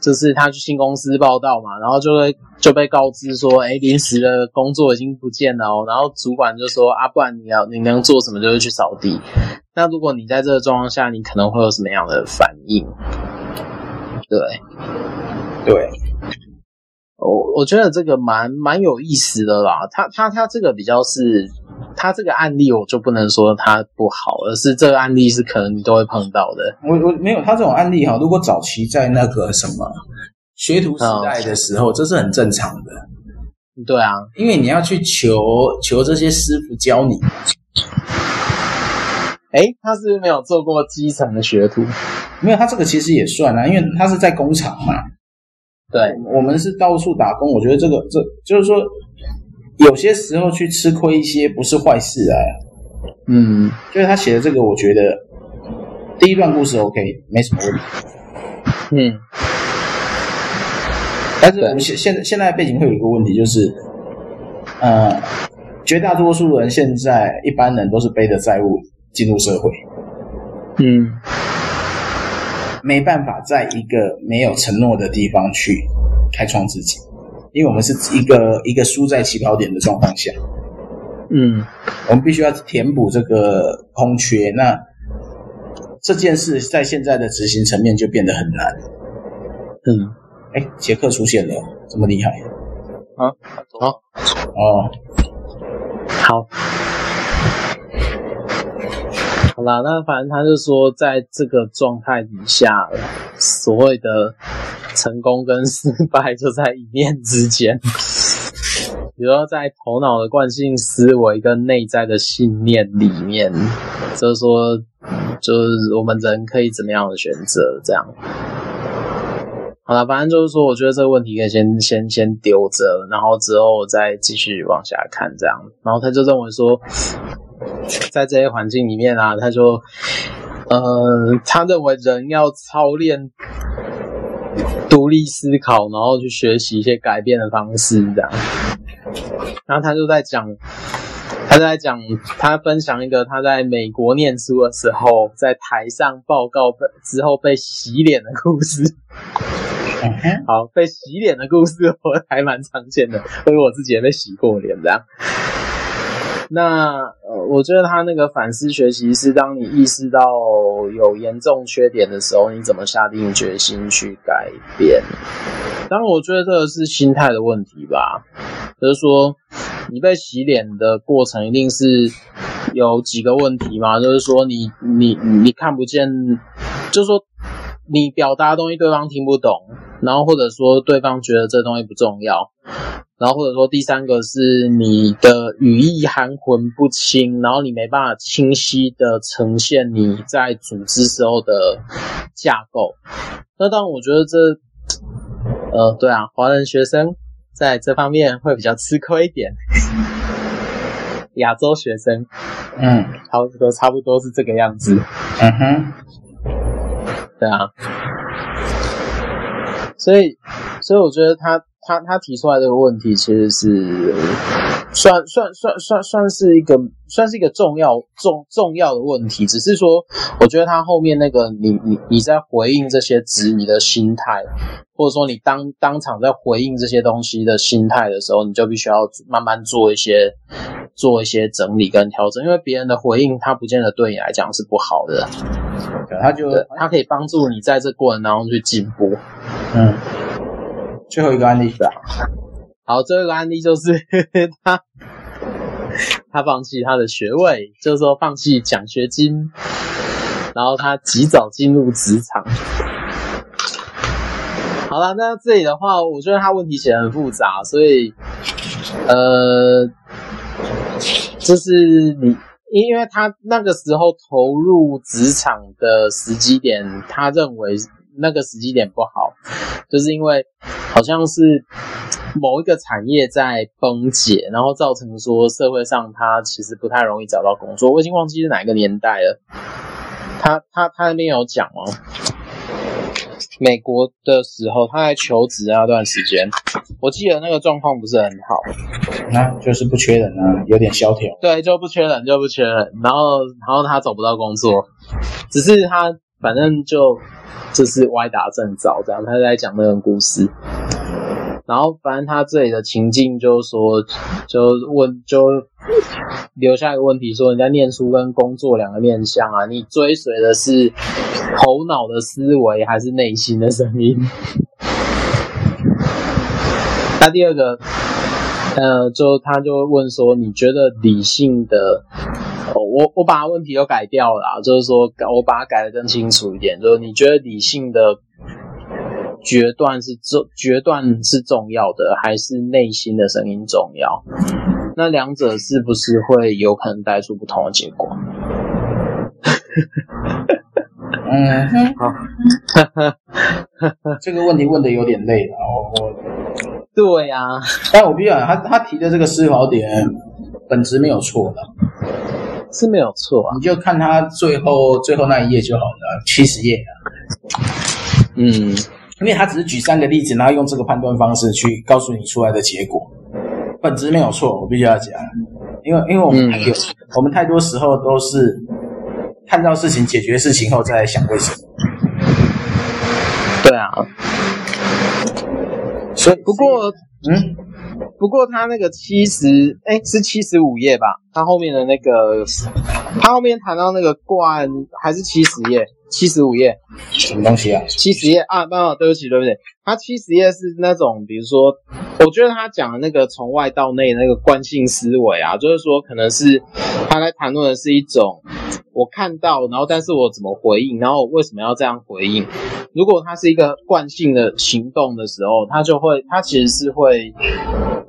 就是他去新公司报道嘛，然后就会就被告知说，哎，临时的工作已经不见了哦，然后主管就说，啊，不然你要你能做什么就是去扫地。那如果你在这个状况下，你可能会有什么样的反应？对，对，我我觉得这个蛮蛮有意思的啦。他他他这个比较是，他这个案例我就不能说他不好，而是这个案例是可能你都会碰到的。我我没有他这种案例哈，如果早期在那个什么学徒时代的时候，嗯、这是很正常的。对啊，因为你要去求求这些师傅教你。哎，他是不是没有做过基层的学徒？没有，他这个其实也算啊，因为他是在工厂嘛。对，我们是到处打工，我觉得这个这就是说，有些时候去吃亏一些不是坏事啊。嗯，就是他写的这个，我觉得第一段故事 OK，没什么问题。嗯，但是我们现现现在背景会有一个问题，就是，呃，绝大多数人现在一般人都是背着债务。进入社会，嗯，没办法在一个没有承诺的地方去开创自己，因为我们是一个一个输在起跑点的状况下，嗯，我们必须要填补这个空缺。那这件事在现在的执行层面就变得很难。嗯，哎，杰克出现了，这么厉害啊？好，哦，好。好啦，那反正他就说，在这个状态底下，所谓的成功跟失败就在一念之间。比如说，在头脑的惯性思维跟内在的信念里面，就是说，就是我们人可以怎么样的选择？这样。好了，反正就是说，我觉得这个问题可以先先先丢着，然后之后再继续往下看，这样。然后他就认为说。在这些环境里面啊，他说，呃，他认为人要操练独立思考，然后去学习一些改变的方式，这样。然后他就在讲，他在讲，他分享一个他在美国念书的时候，在台上报告之后被洗脸的故事。好，被洗脸的故事我还蛮常见的，因为我自己也被洗过脸，这样。那呃，我觉得他那个反思学习是，当你意识到有严重缺点的时候，你怎么下定决心去改变？当然，我觉得这个是心态的问题吧。就是说，你被洗脸的过程一定是有几个问题嘛？就是说你，你你你看不见，就是说你表达的东西对方听不懂，然后或者说对方觉得这东西不重要。然后或者说第三个是你的语义含混不清，然后你没办法清晰的呈现你在组织时候的架构。那当然，我觉得这，呃，对啊，华人学生在这方面会比较吃亏一点。亚洲学生，嗯，差不多差不多是这个样子。嗯哼，对啊。所以，所以我觉得他。他他提出来这个问题，其实是算算算算算是一个算是一个重要重重要的问题。只是说，我觉得他后面那个你你你在回应这些质疑的心态，或者说你当当场在回应这些东西的心态的时候，你就必须要慢慢做一些做一些整理跟调整，因为别人的回应他不见得对你来讲是不好的，他就他可以帮助你在这过程当中去进步，嗯。最后一个案例是吧？好，最后一个案例就是 他他放弃他的学位，就是说放弃奖学金，然后他及早进入职场。好了，那这里的话，我觉得他问题写的很复杂，所以呃，就是你，因为他那个时候投入职场的时机点，他认为那个时机点不好，就是因为。好像是某一个产业在崩解，然后造成说社会上他其实不太容易找到工作。我已经忘记是哪一个年代了。他他他那边有讲哦，美国的时候，他在求职那段时间，我记得那个状况不是很好，那、啊、就是不缺人啊，有点萧条。对，就不缺人，就不缺人。然后，然后他找不到工作，只是他反正就就是歪打正着这样，他在讲那个故事。然后，反正他这里的情境就是说，就问，就留下一个问题，说人家念书跟工作两个面向啊，你追随的是头脑的思维还是内心的声音？那第二个，呃，就他就问说，你觉得理性的，哦、我我把问题都改掉了，就是说我把它改得更清楚一点，就是你觉得理性的。决断是重，决断是重要的，还是内心的声音重要？那两者是不是会有可能带出不同的结果？嗯，好，这个问题问的有点累了。我，我，对呀、啊，但我必须讲，他他提的这个思考点本质没有错的，是没有错啊。你就看他最后最后那一页就好了，七十页啊。嗯。因为他只是举三个例子，然后用这个判断方式去告诉你出来的结果，本质没有错，我必须要讲。因为因为我们有、嗯、我们太多时候都是看到事情、解决事情后再来想为什么。对啊，所以不过嗯，不过他那个七十哎是七十五页吧？他后面的那个他后面谈到那个冠还是七十页。七十五页，什么东西啊？七十页啊，没有，对不起，对不起，他七十页是那种，比如说，我觉得他讲的那个从外到内那个惯性思维啊，就是说，可能是他来谈论的是一种我看到，然后但是我怎么回应，然后我为什么要这样回应？如果他是一个惯性的行动的时候，他就会，他其实是会，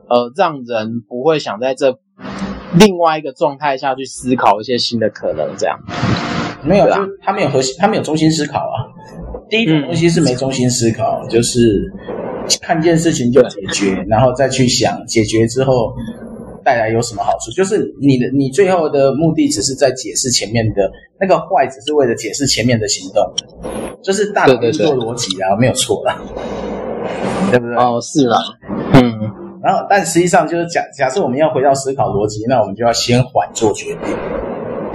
呃，让人不会想在这另外一个状态下去思考一些新的可能，这样。没有，啦他没有核心，他没有中心思考啊。第一种东西是没中心思考，嗯、就是看见事情就解决，然后再去想解决之后带来有什么好处。就是你的你最后的目的只是在解释前面的那个坏，只是为了解释前面的行动，就是大脑运作逻辑啊，没有错啦，对不对？哦，是啦，嗯。然后，但实际上就是假假设我们要回到思考逻辑，那我们就要先缓做决定。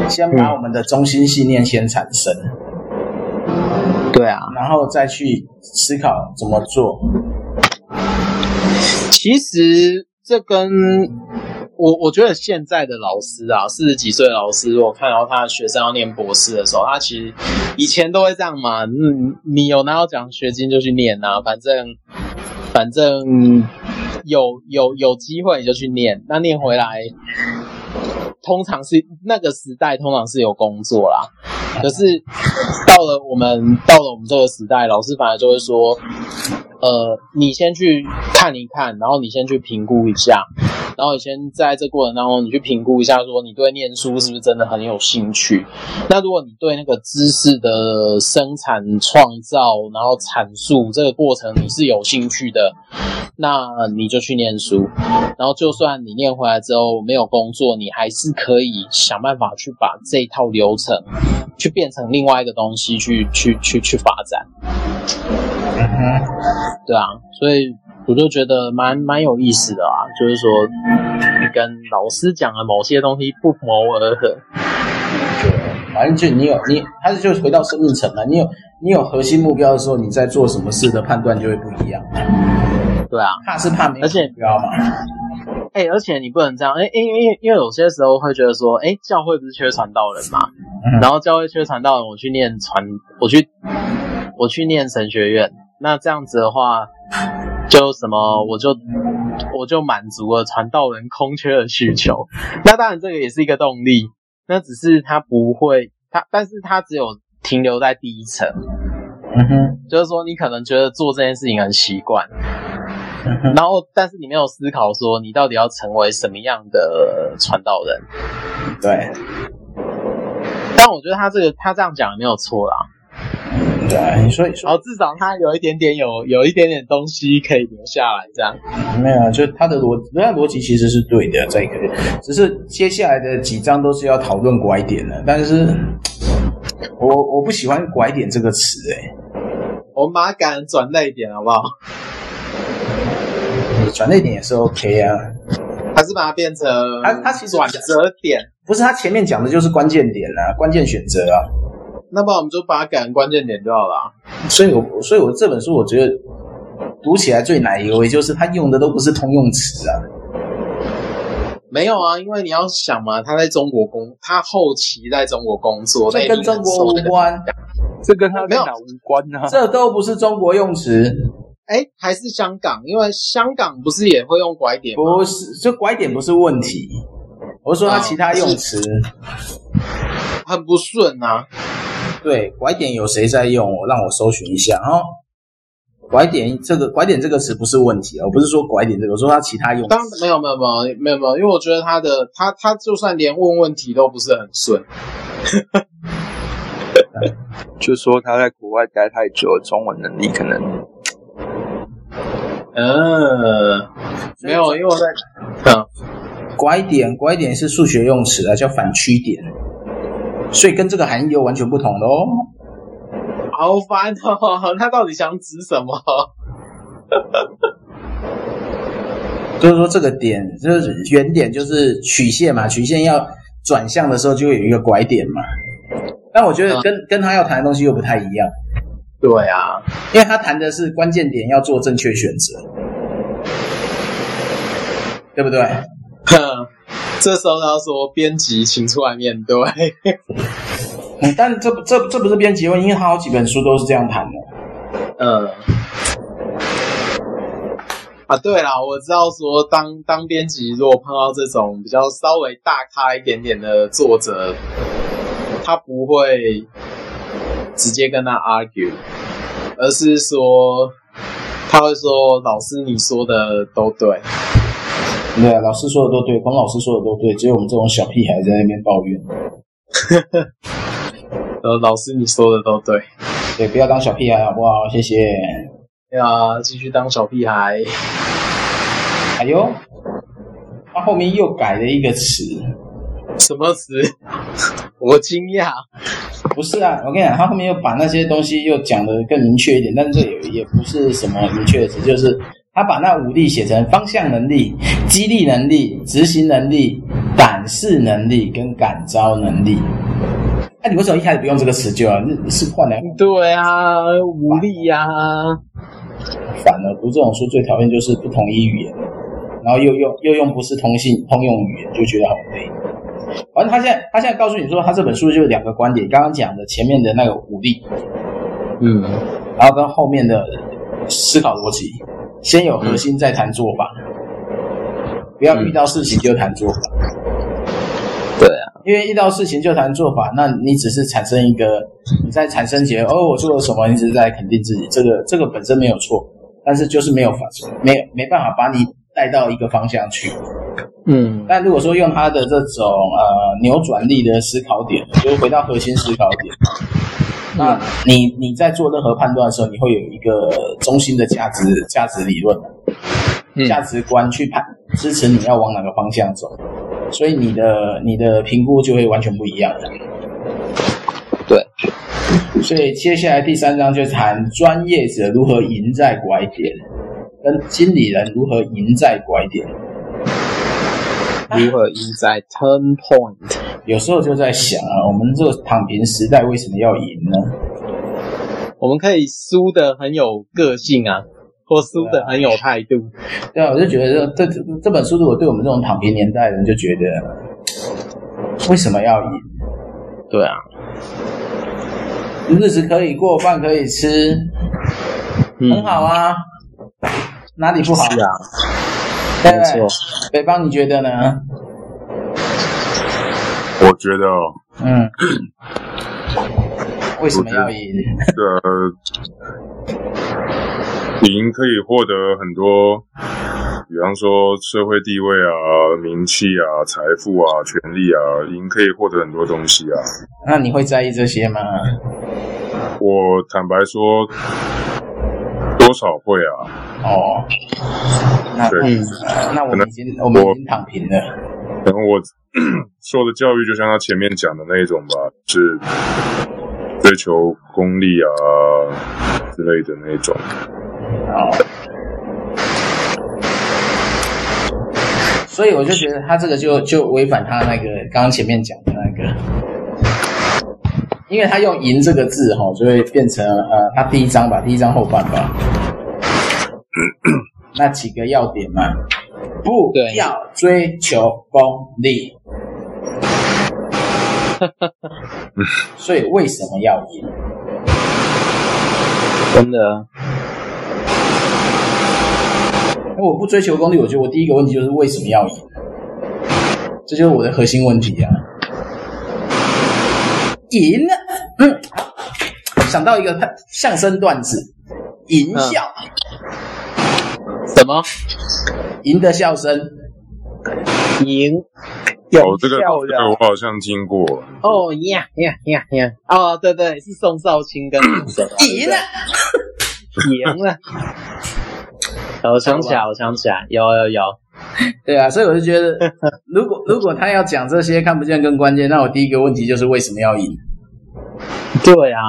先把我们的中心信念先产生，对啊，然后再去思考怎么做。其实这跟我我觉得现在的老师啊，四十几岁的老师，如果看到他的学生要念博士的时候，他其实以前都会这样嘛，嗯，你有拿到奖学金就去念啊，反正反正有有有机会你就去念，那念回来。通常是那个时代，通常是有工作啦。可是到了我们到了我们这个时代，老师反而就会说，呃，你先去看一看，然后你先去评估一下。然后你先在这过程当中，你去评估一下，说你对念书是不是真的很有兴趣？那如果你对那个知识的生产、创造，然后阐述这个过程你是有兴趣的，那你就去念书。然后就算你念回来之后没有工作，你还是可以想办法去把这一套流程去变成另外一个东西去去去去发展。嗯哼，对啊，所以。我就觉得蛮蛮有意思的啊，就是说，跟老师讲的某些东西不谋而合。对，反正就你有你，还是就回到生命层嘛。你有你有核心目标的时候，你在做什么事的判断就会不一样。对啊，怕是怕没目标嘛。哎、欸，而且你不能这样，哎、欸，因为因为因为有些时候会觉得说，哎、欸，教会不是缺传道人嘛，嗯、然后教会缺传道人，我去念传，我去我去念神学院，那这样子的话。就什么，我就我就满足了传道人空缺的需求。那当然，这个也是一个动力。那只是他不会，他但是他只有停留在第一层。嗯哼，就是说你可能觉得做这件事情很习惯，嗯，然后但是你没有思考说你到底要成为什么样的传道人。对。但我觉得他这个他这样讲也没有错啦。对，你说你说，哦，至少他有一点点有有一点点东西可以留下来，这样。没有，就他的逻，人家逻辑其实是对的，这个只是接下来的几章都是要讨论拐点的。但是我我不喜欢拐点这个词，哎我们把它改成转捩点，好不好？转捩点也是 OK 啊，还是把它变成它它其实转折点？不是，它前面讲的就是关键点啊，关键选择啊。那么我们就把它改成关键点就好了啊。所以我所以我这本书我觉得读起来最奶油，也就是它用的都不是通用词啊。没有啊，因为你要想嘛，他在中国工，他后期在中国工作，这跟中国无关，这跟他没有无关啊，这都不是中国用词。哎，还是香港，因为香港不是也会用拐点吗？不是，就拐点不是问题。我说他其他用词、啊、很不顺啊。对，拐点有谁在用？我让我搜寻一下哦。拐点这个拐点这个词不是问题啊，我不是说拐点这个，我说他其他用词。当没有没有没有没有没有，因为我觉得他的他他就算连问问题都不是很顺。就说他在国外待太久，中文能力可能。嗯，没有，因为我在嗯，拐点拐点是数学用词啊，叫反曲点，所以跟这个含义又完全不同的哦。好烦哦，他到底想指什么？就是说这个点就是原点，就是曲线嘛，曲线要转向的时候就会有一个拐点嘛。但我觉得跟、嗯、跟他要谈的东西又不太一样。对啊，因为他谈的是关键点要做正确选择，对不对？哼，这时候他说编辑请出来面对。嗯，但这这这不是编辑问，因为他好几本书都是这样谈的。嗯，啊，对啦，我知道说当当编辑如果碰到这种比较稍微大咖一点点的作者，他不会。直接跟他 argue，而是说他会说：“老师，你说的都对。”对啊，老师说的都对，孔老师说的都对，只有我们这种小屁孩在那边抱怨。呃，老师，你说的都对，对，不要当小屁孩好不好？谢谢。对啊，继续当小屁孩。哎呦，他后面又改了一个词，什么词？我惊讶。不是啊，我跟你讲，他后面又把那些东西又讲的更明确一点，但是这也也不是什么明确的词，就是他把那五力写成方向能力、激励能力、执行能力、胆识能力跟感召能力。那、啊、你为什么一开始不用这个词就啊？是换来？对啊，五力呀、啊。反了，读这种书最讨厌就是不同一语言，然后又用又用不是通信通用语言，就觉得好累。反正他现在，他现在告诉你说，他这本书就是两个观点，刚刚讲的前面的那个武力，嗯，然后跟后面的思考逻辑，先有核心，再谈做法，不要遇到事情就谈做法。对啊，因为遇到事情就谈做法，那你只是产生一个，你在产生结论，哦，我做了什么，你只是在肯定自己，这个这个本身没有错，但是就是没有法，没没办法把你带到一个方向去。嗯，但如果说用他的这种呃扭转力的思考点，就是回到核心思考点，那你你在做任何判断的时候，你会有一个中心的价值价值理论、价值观去判支持你要往哪个方向走，所以你的你的评估就会完全不一样。对，所以接下来第三章就谈专业者如何赢在拐点，跟经理人如何赢在拐点。如何赢在 turn point？有时候就在想啊，我们这个躺平时代为什么要赢呢？我们可以输得很有个性啊，或输得很有态度。对啊，我就觉得这这这本书如果对我们这种躺平年代的人就觉得，为什么要赢？对啊，日子可以过，饭可以吃，嗯、很好啊，哪里不好？是啊。对，没错，北方你觉得呢？我觉得，嗯，为什么要赢？呃，赢可以获得很多，比方说社会地位啊、名气啊、财富啊、权利啊，赢可以获得很多东西啊。那你会在意这些吗？我坦白说，多少会啊。哦。那那我们已经我，我们已经躺平了。然后我 受的教育就像他前面讲的那一种吧，是追求功利啊之类的那种。好，所以我就觉得他这个就就违反他那个刚刚前面讲的那个，因为他用“赢”这个字哈，就会变成呃，他第一章吧，第一章后半吧，那几个要点嘛，不要追求功利。所以为什么要赢？真的？那我不追求功利，我觉得我第一个问题就是为什么要赢？这就是我的核心问题啊！赢了，嗯，想到一个相声段子，赢笑，嗯、什么？赢的笑声，赢。有，这个这个我好像听过。哦呀呀呀呀！哦，对对，是宋少卿跟谁？赢了，赢了。我想起来，我想起来，有有有。对啊，所以我就觉得，如果如果他要讲这些看不见更关键，那我第一个问题就是为什么要赢？对啊，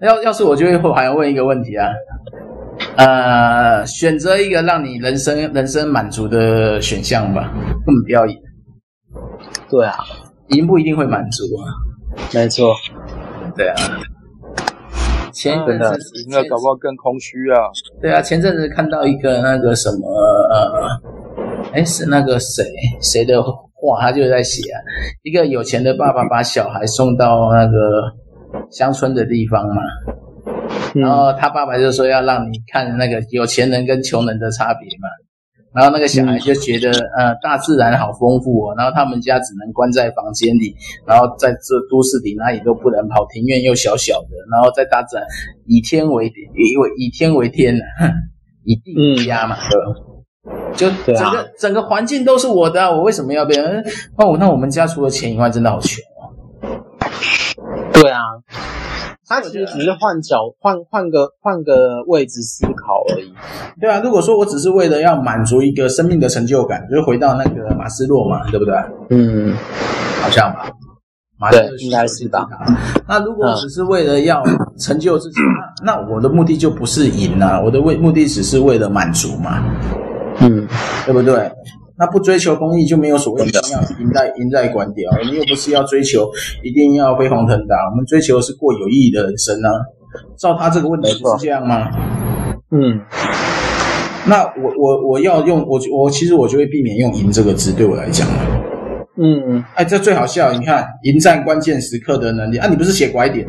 要要是我就会还要问一个问题啊，呃，选择一个让你人生人生满足的选项吧，根本不要赢。对啊，赢不一定会满足啊。没错，对啊。前一阵子赢了，搞不好更空虚啊。对啊，前阵子看到一个那个什么呃，哎是那个谁谁的话，他就在写啊，一个有钱的爸爸把小孩送到那个乡村的地方嘛，嗯、然后他爸爸就说要让你看那个有钱人跟穷人的差别嘛。然后那个小孩就觉得，嗯、呃，大自然好丰富哦。然后他们家只能关在房间里，然后在这都市里哪里都不能跑，庭院又小小的。然后在大自然，以天为以为以天为天呐，以地为家嘛，对吧？就整个、啊、整个环境都是我的，我为什么要变？哦，那我们家除了钱以外，真的好穷哦。对啊。他其实只是换角，换换个换个位置思考而已。对啊，如果说我只是为了要满足一个生命的成就感，就回到那个马斯洛嘛，对不对？嗯，好像吧。马斯洛对，应该是吧。那如果只是为了要成就自己，嗯、那那我的目的就不是赢啊，我的为目的只是为了满足嘛。嗯，对不对？那不追求公益就没有所谓的要赢在赢在关掉，我们又不是要追求一定要飞黄腾达，我们追求的是过有意义的人生呢、啊。照他这个问题是这样吗？嗯，那我我我要用我我其实我就会避免用赢这个字，对我来讲。嗯，哎，这最好笑，你看赢在关键时刻的能力啊，你不是写拐点？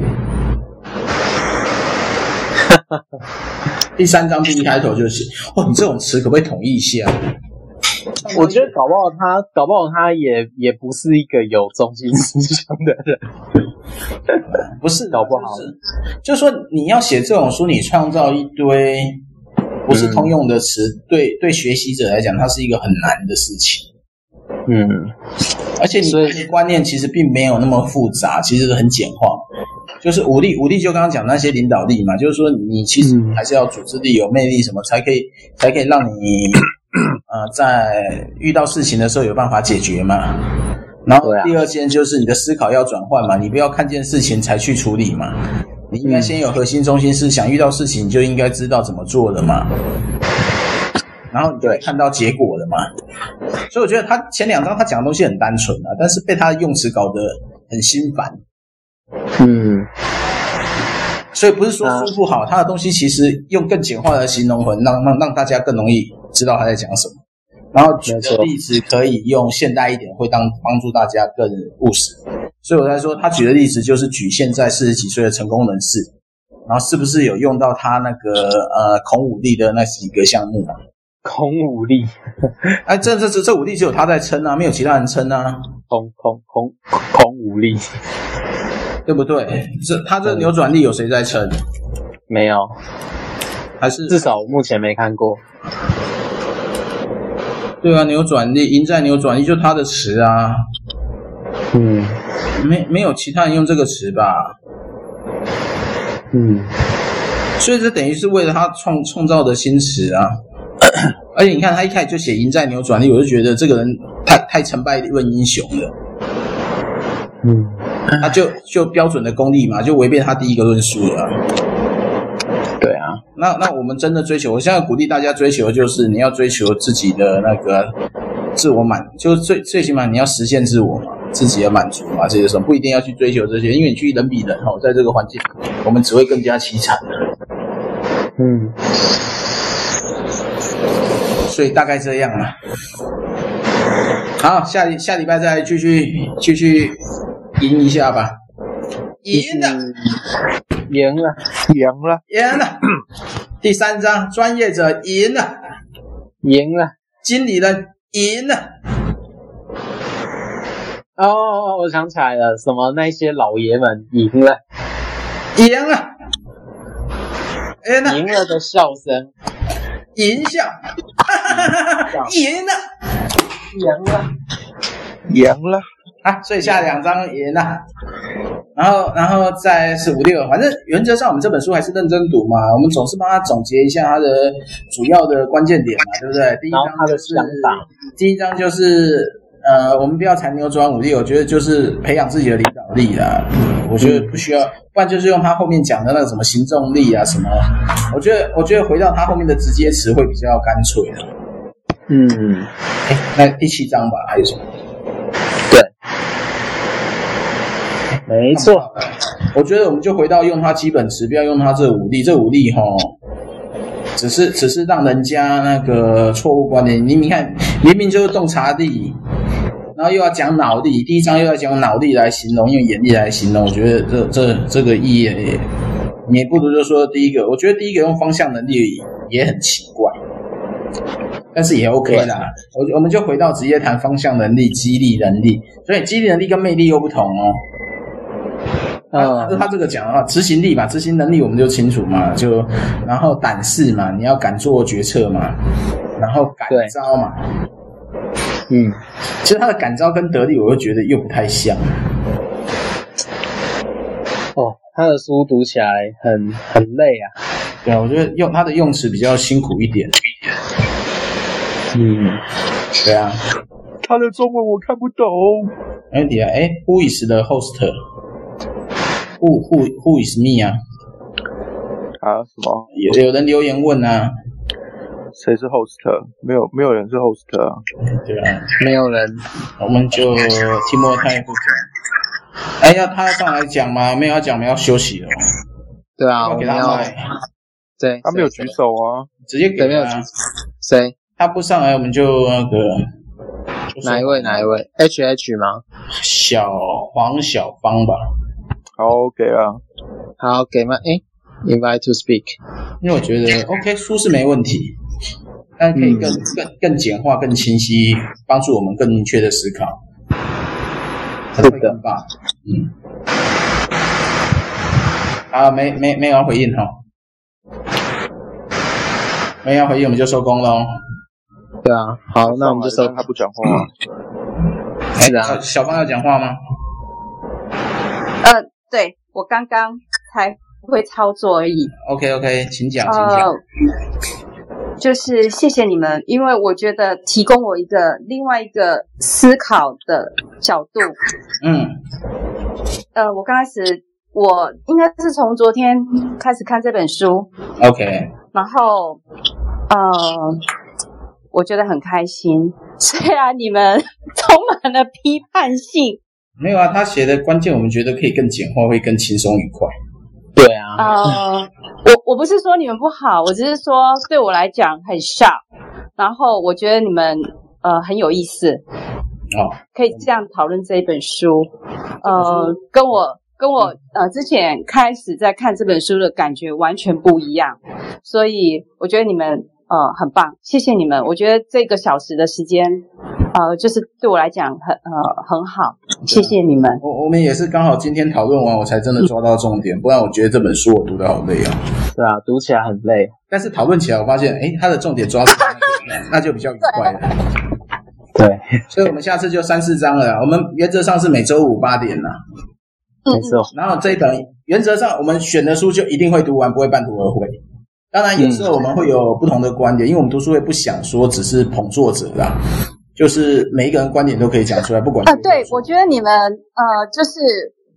第三章第一开头就写，哦，你这种词可不可以统一一下？我觉得搞不好他，搞不好他也也不是一个有中心思想的人，不是搞不好，就是说你要写这种书，你创造一堆不是通用的词，嗯、对对学习者来讲，它是一个很难的事情。嗯，而且你这些观念其实并没有那么复杂，其实是很简化。就是武力，武力就刚刚讲那些领导力嘛，就是说你其实还是要组织力、有魅力什么，才可以才可以让你。呃，在遇到事情的时候有办法解决嘛？然后第二件就是你的思考要转换嘛，你不要看见事情才去处理嘛，你应该先有核心中心思想，遇到事情你就应该知道怎么做的嘛，然后你就会看到结果了嘛。所以我觉得他前两章他讲的东西很单纯啊，但是被他的用词搞得很心烦。嗯。所以不是说书不好，他的东西其实用更简化的形容词，让让让大家更容易知道他在讲什么。然后举的例子可以用现代一点，会当帮助大家更务实。所以我在说，他举的例子就是举现在四十几岁的成功人士，然后是不是有用到他那个呃孔武力的那几个项目啊？孔武力，哎，这这这这武力只有他在撑啊，没有其他人撑啊。孔孔孔孔武力。对不对？这他这扭转力有谁在撑？没有，还是至少我目前没看过。对啊，扭转力，赢在扭转力，就他的词啊。嗯，没没有其他人用这个词吧？嗯，所以这等于是为了他创创造的新词啊。而且你看他一开始就写赢在扭转力，我就觉得这个人太太成败论英雄了。嗯。他就就标准的功力嘛，就违背他第一个论述了。啊，那那我们真的追求，我现在鼓励大家追求，就是你要追求自己的那个自我满，就是最最起码你要实现自我嘛，自己的满足嘛，这些什么不一定要去追求这些，因为你去人比人哦，在这个环境，我们只会更加凄惨的。嗯，所以大概这样了。好，下下礼拜再继续继续赢一下吧。赢了，赢了，赢了，赢了。第三章，专业者赢了，赢了。经理人赢了。哦哦，我想起来了，什么那些老爷们赢了，赢了。赢了，赢了的笑声，赢笑，赢了，赢了，赢了。啊！所以下两章赢了，然后，然后再是五六，反正原则上我们这本书还是认真读嘛，我们总是帮他总结一下他的主要的关键点嘛，对不对？第一章他的想法，第一章就是。呃，我们不要残牛转武力，我觉得就是培养自己的领导力啦。我觉得不需要，不然就是用他后面讲的那个什么行动力啊什么。我觉得，我觉得回到他后面的直接词会比较干脆的。嗯，哎，那第七章吧，还有什么？对，没错。我觉得我们就回到用它基本词，不要用它这武力。这武力哈，只是只是让人家那个错误观念。你你看，明明就是洞察力。然后又要讲脑力，第一章又要讲脑力来形容，用眼力来形容，我觉得这这这个意义也，你不如就说第一个，我觉得第一个用方向能力也很奇怪，但是也 OK 啦。我我们就回到直接谈方向能力、激励能力，所以激励能力跟魅力又不同哦。啊，他这个讲的话，执行力嘛，执行能力我们就清楚嘛，就然后胆识嘛，你要敢做决策嘛，然后敢招嘛。嗯，其实他的感召跟得力，我又觉得又不太像。哦，他的书读起来很很累啊。对啊，我觉得用他的用词比较辛苦一点。嗯，对啊。他的中文我看不懂。哎，底下哎，Who is the host？Who who who is me 啊？啊？什么？有有人留言问啊。谁是 host？没有，没有人是 host 啊。对啊，没有人，我们就提莫太不讲。哎，要他上来讲吗？没有要讲，我们要休息了。对啊，我给他麦。对，他没有举手啊，直接给没有举手。谁？他不上来，我们就那个。哪一位？哪一位？H H 吗？小黄小芳吧。好，给啊。好，给吗？哎，invite to speak。因为我觉得 OK，书是没问题。但可以更、嗯、更更简化、更清晰，帮助我们更明确的思考。是的，吧？嗯。好，没没没有要回应哈？没有要回应，我们就收工喽。对啊，好，那我们就收。他不讲话。是的、啊，小芳要讲话吗？呃，对，我刚刚才不会操作而已。OK OK，请讲，请讲。呃就是谢谢你们，因为我觉得提供我一个另外一个思考的角度。嗯，呃，我刚开始我应该是从昨天开始看这本书。OK。然后，呃，我觉得很开心，虽然你们充满了批判性。没有啊，他写的关键，我们觉得可以更简化，会更轻松愉快。对啊，呃，我我不是说你们不好，我只是说对我来讲很 sharp，然后我觉得你们呃很有意思，哦，可以这样讨论这一本书，呃，跟我跟我呃之前开始在看这本书的感觉完全不一样，所以我觉得你们。呃，很棒，谢谢你们。我觉得这个小时的时间，呃，就是对我来讲很呃很好，谢谢你们。我我们也是刚好今天讨论完，我才真的抓到重点，不然我觉得这本书我读的好累啊。对啊，读起来很累，但是讨论起来，我发现，哎，它的重点抓住，那就比较愉快了。对，所以我们下次就三四章了。我们原则上是每周五八点呐。没错。然后这一本原则上我们选的书就一定会读完，不会半途而废。当然，有时候我们会有不同的观点，嗯、因为我们读书会不想说只是捧作者啦，就是每一个人观点都可以讲出来，不管。啊，对，我觉得你们呃，就是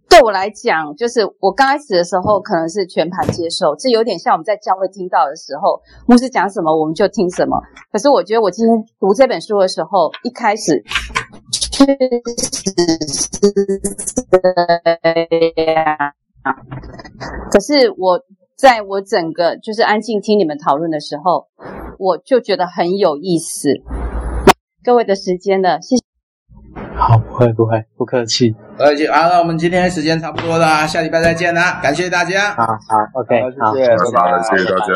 对我来讲，就是我刚开始的时候可能是全盘接受，这有点像我们在教会听到的时候，牧师讲什么我们就听什么。可是我觉得我今天读这本书的时候，一开始确实是这样。可是我在我整个就是安静听你们讨论的时候，我就觉得很有意思。各位的时间了，谢谢。好，不会不会，不客气。而且好，那我们今天时间差不多了，下礼拜再见啦，感谢大家。好好，OK，好，谢谢，拜拜，谢谢大家。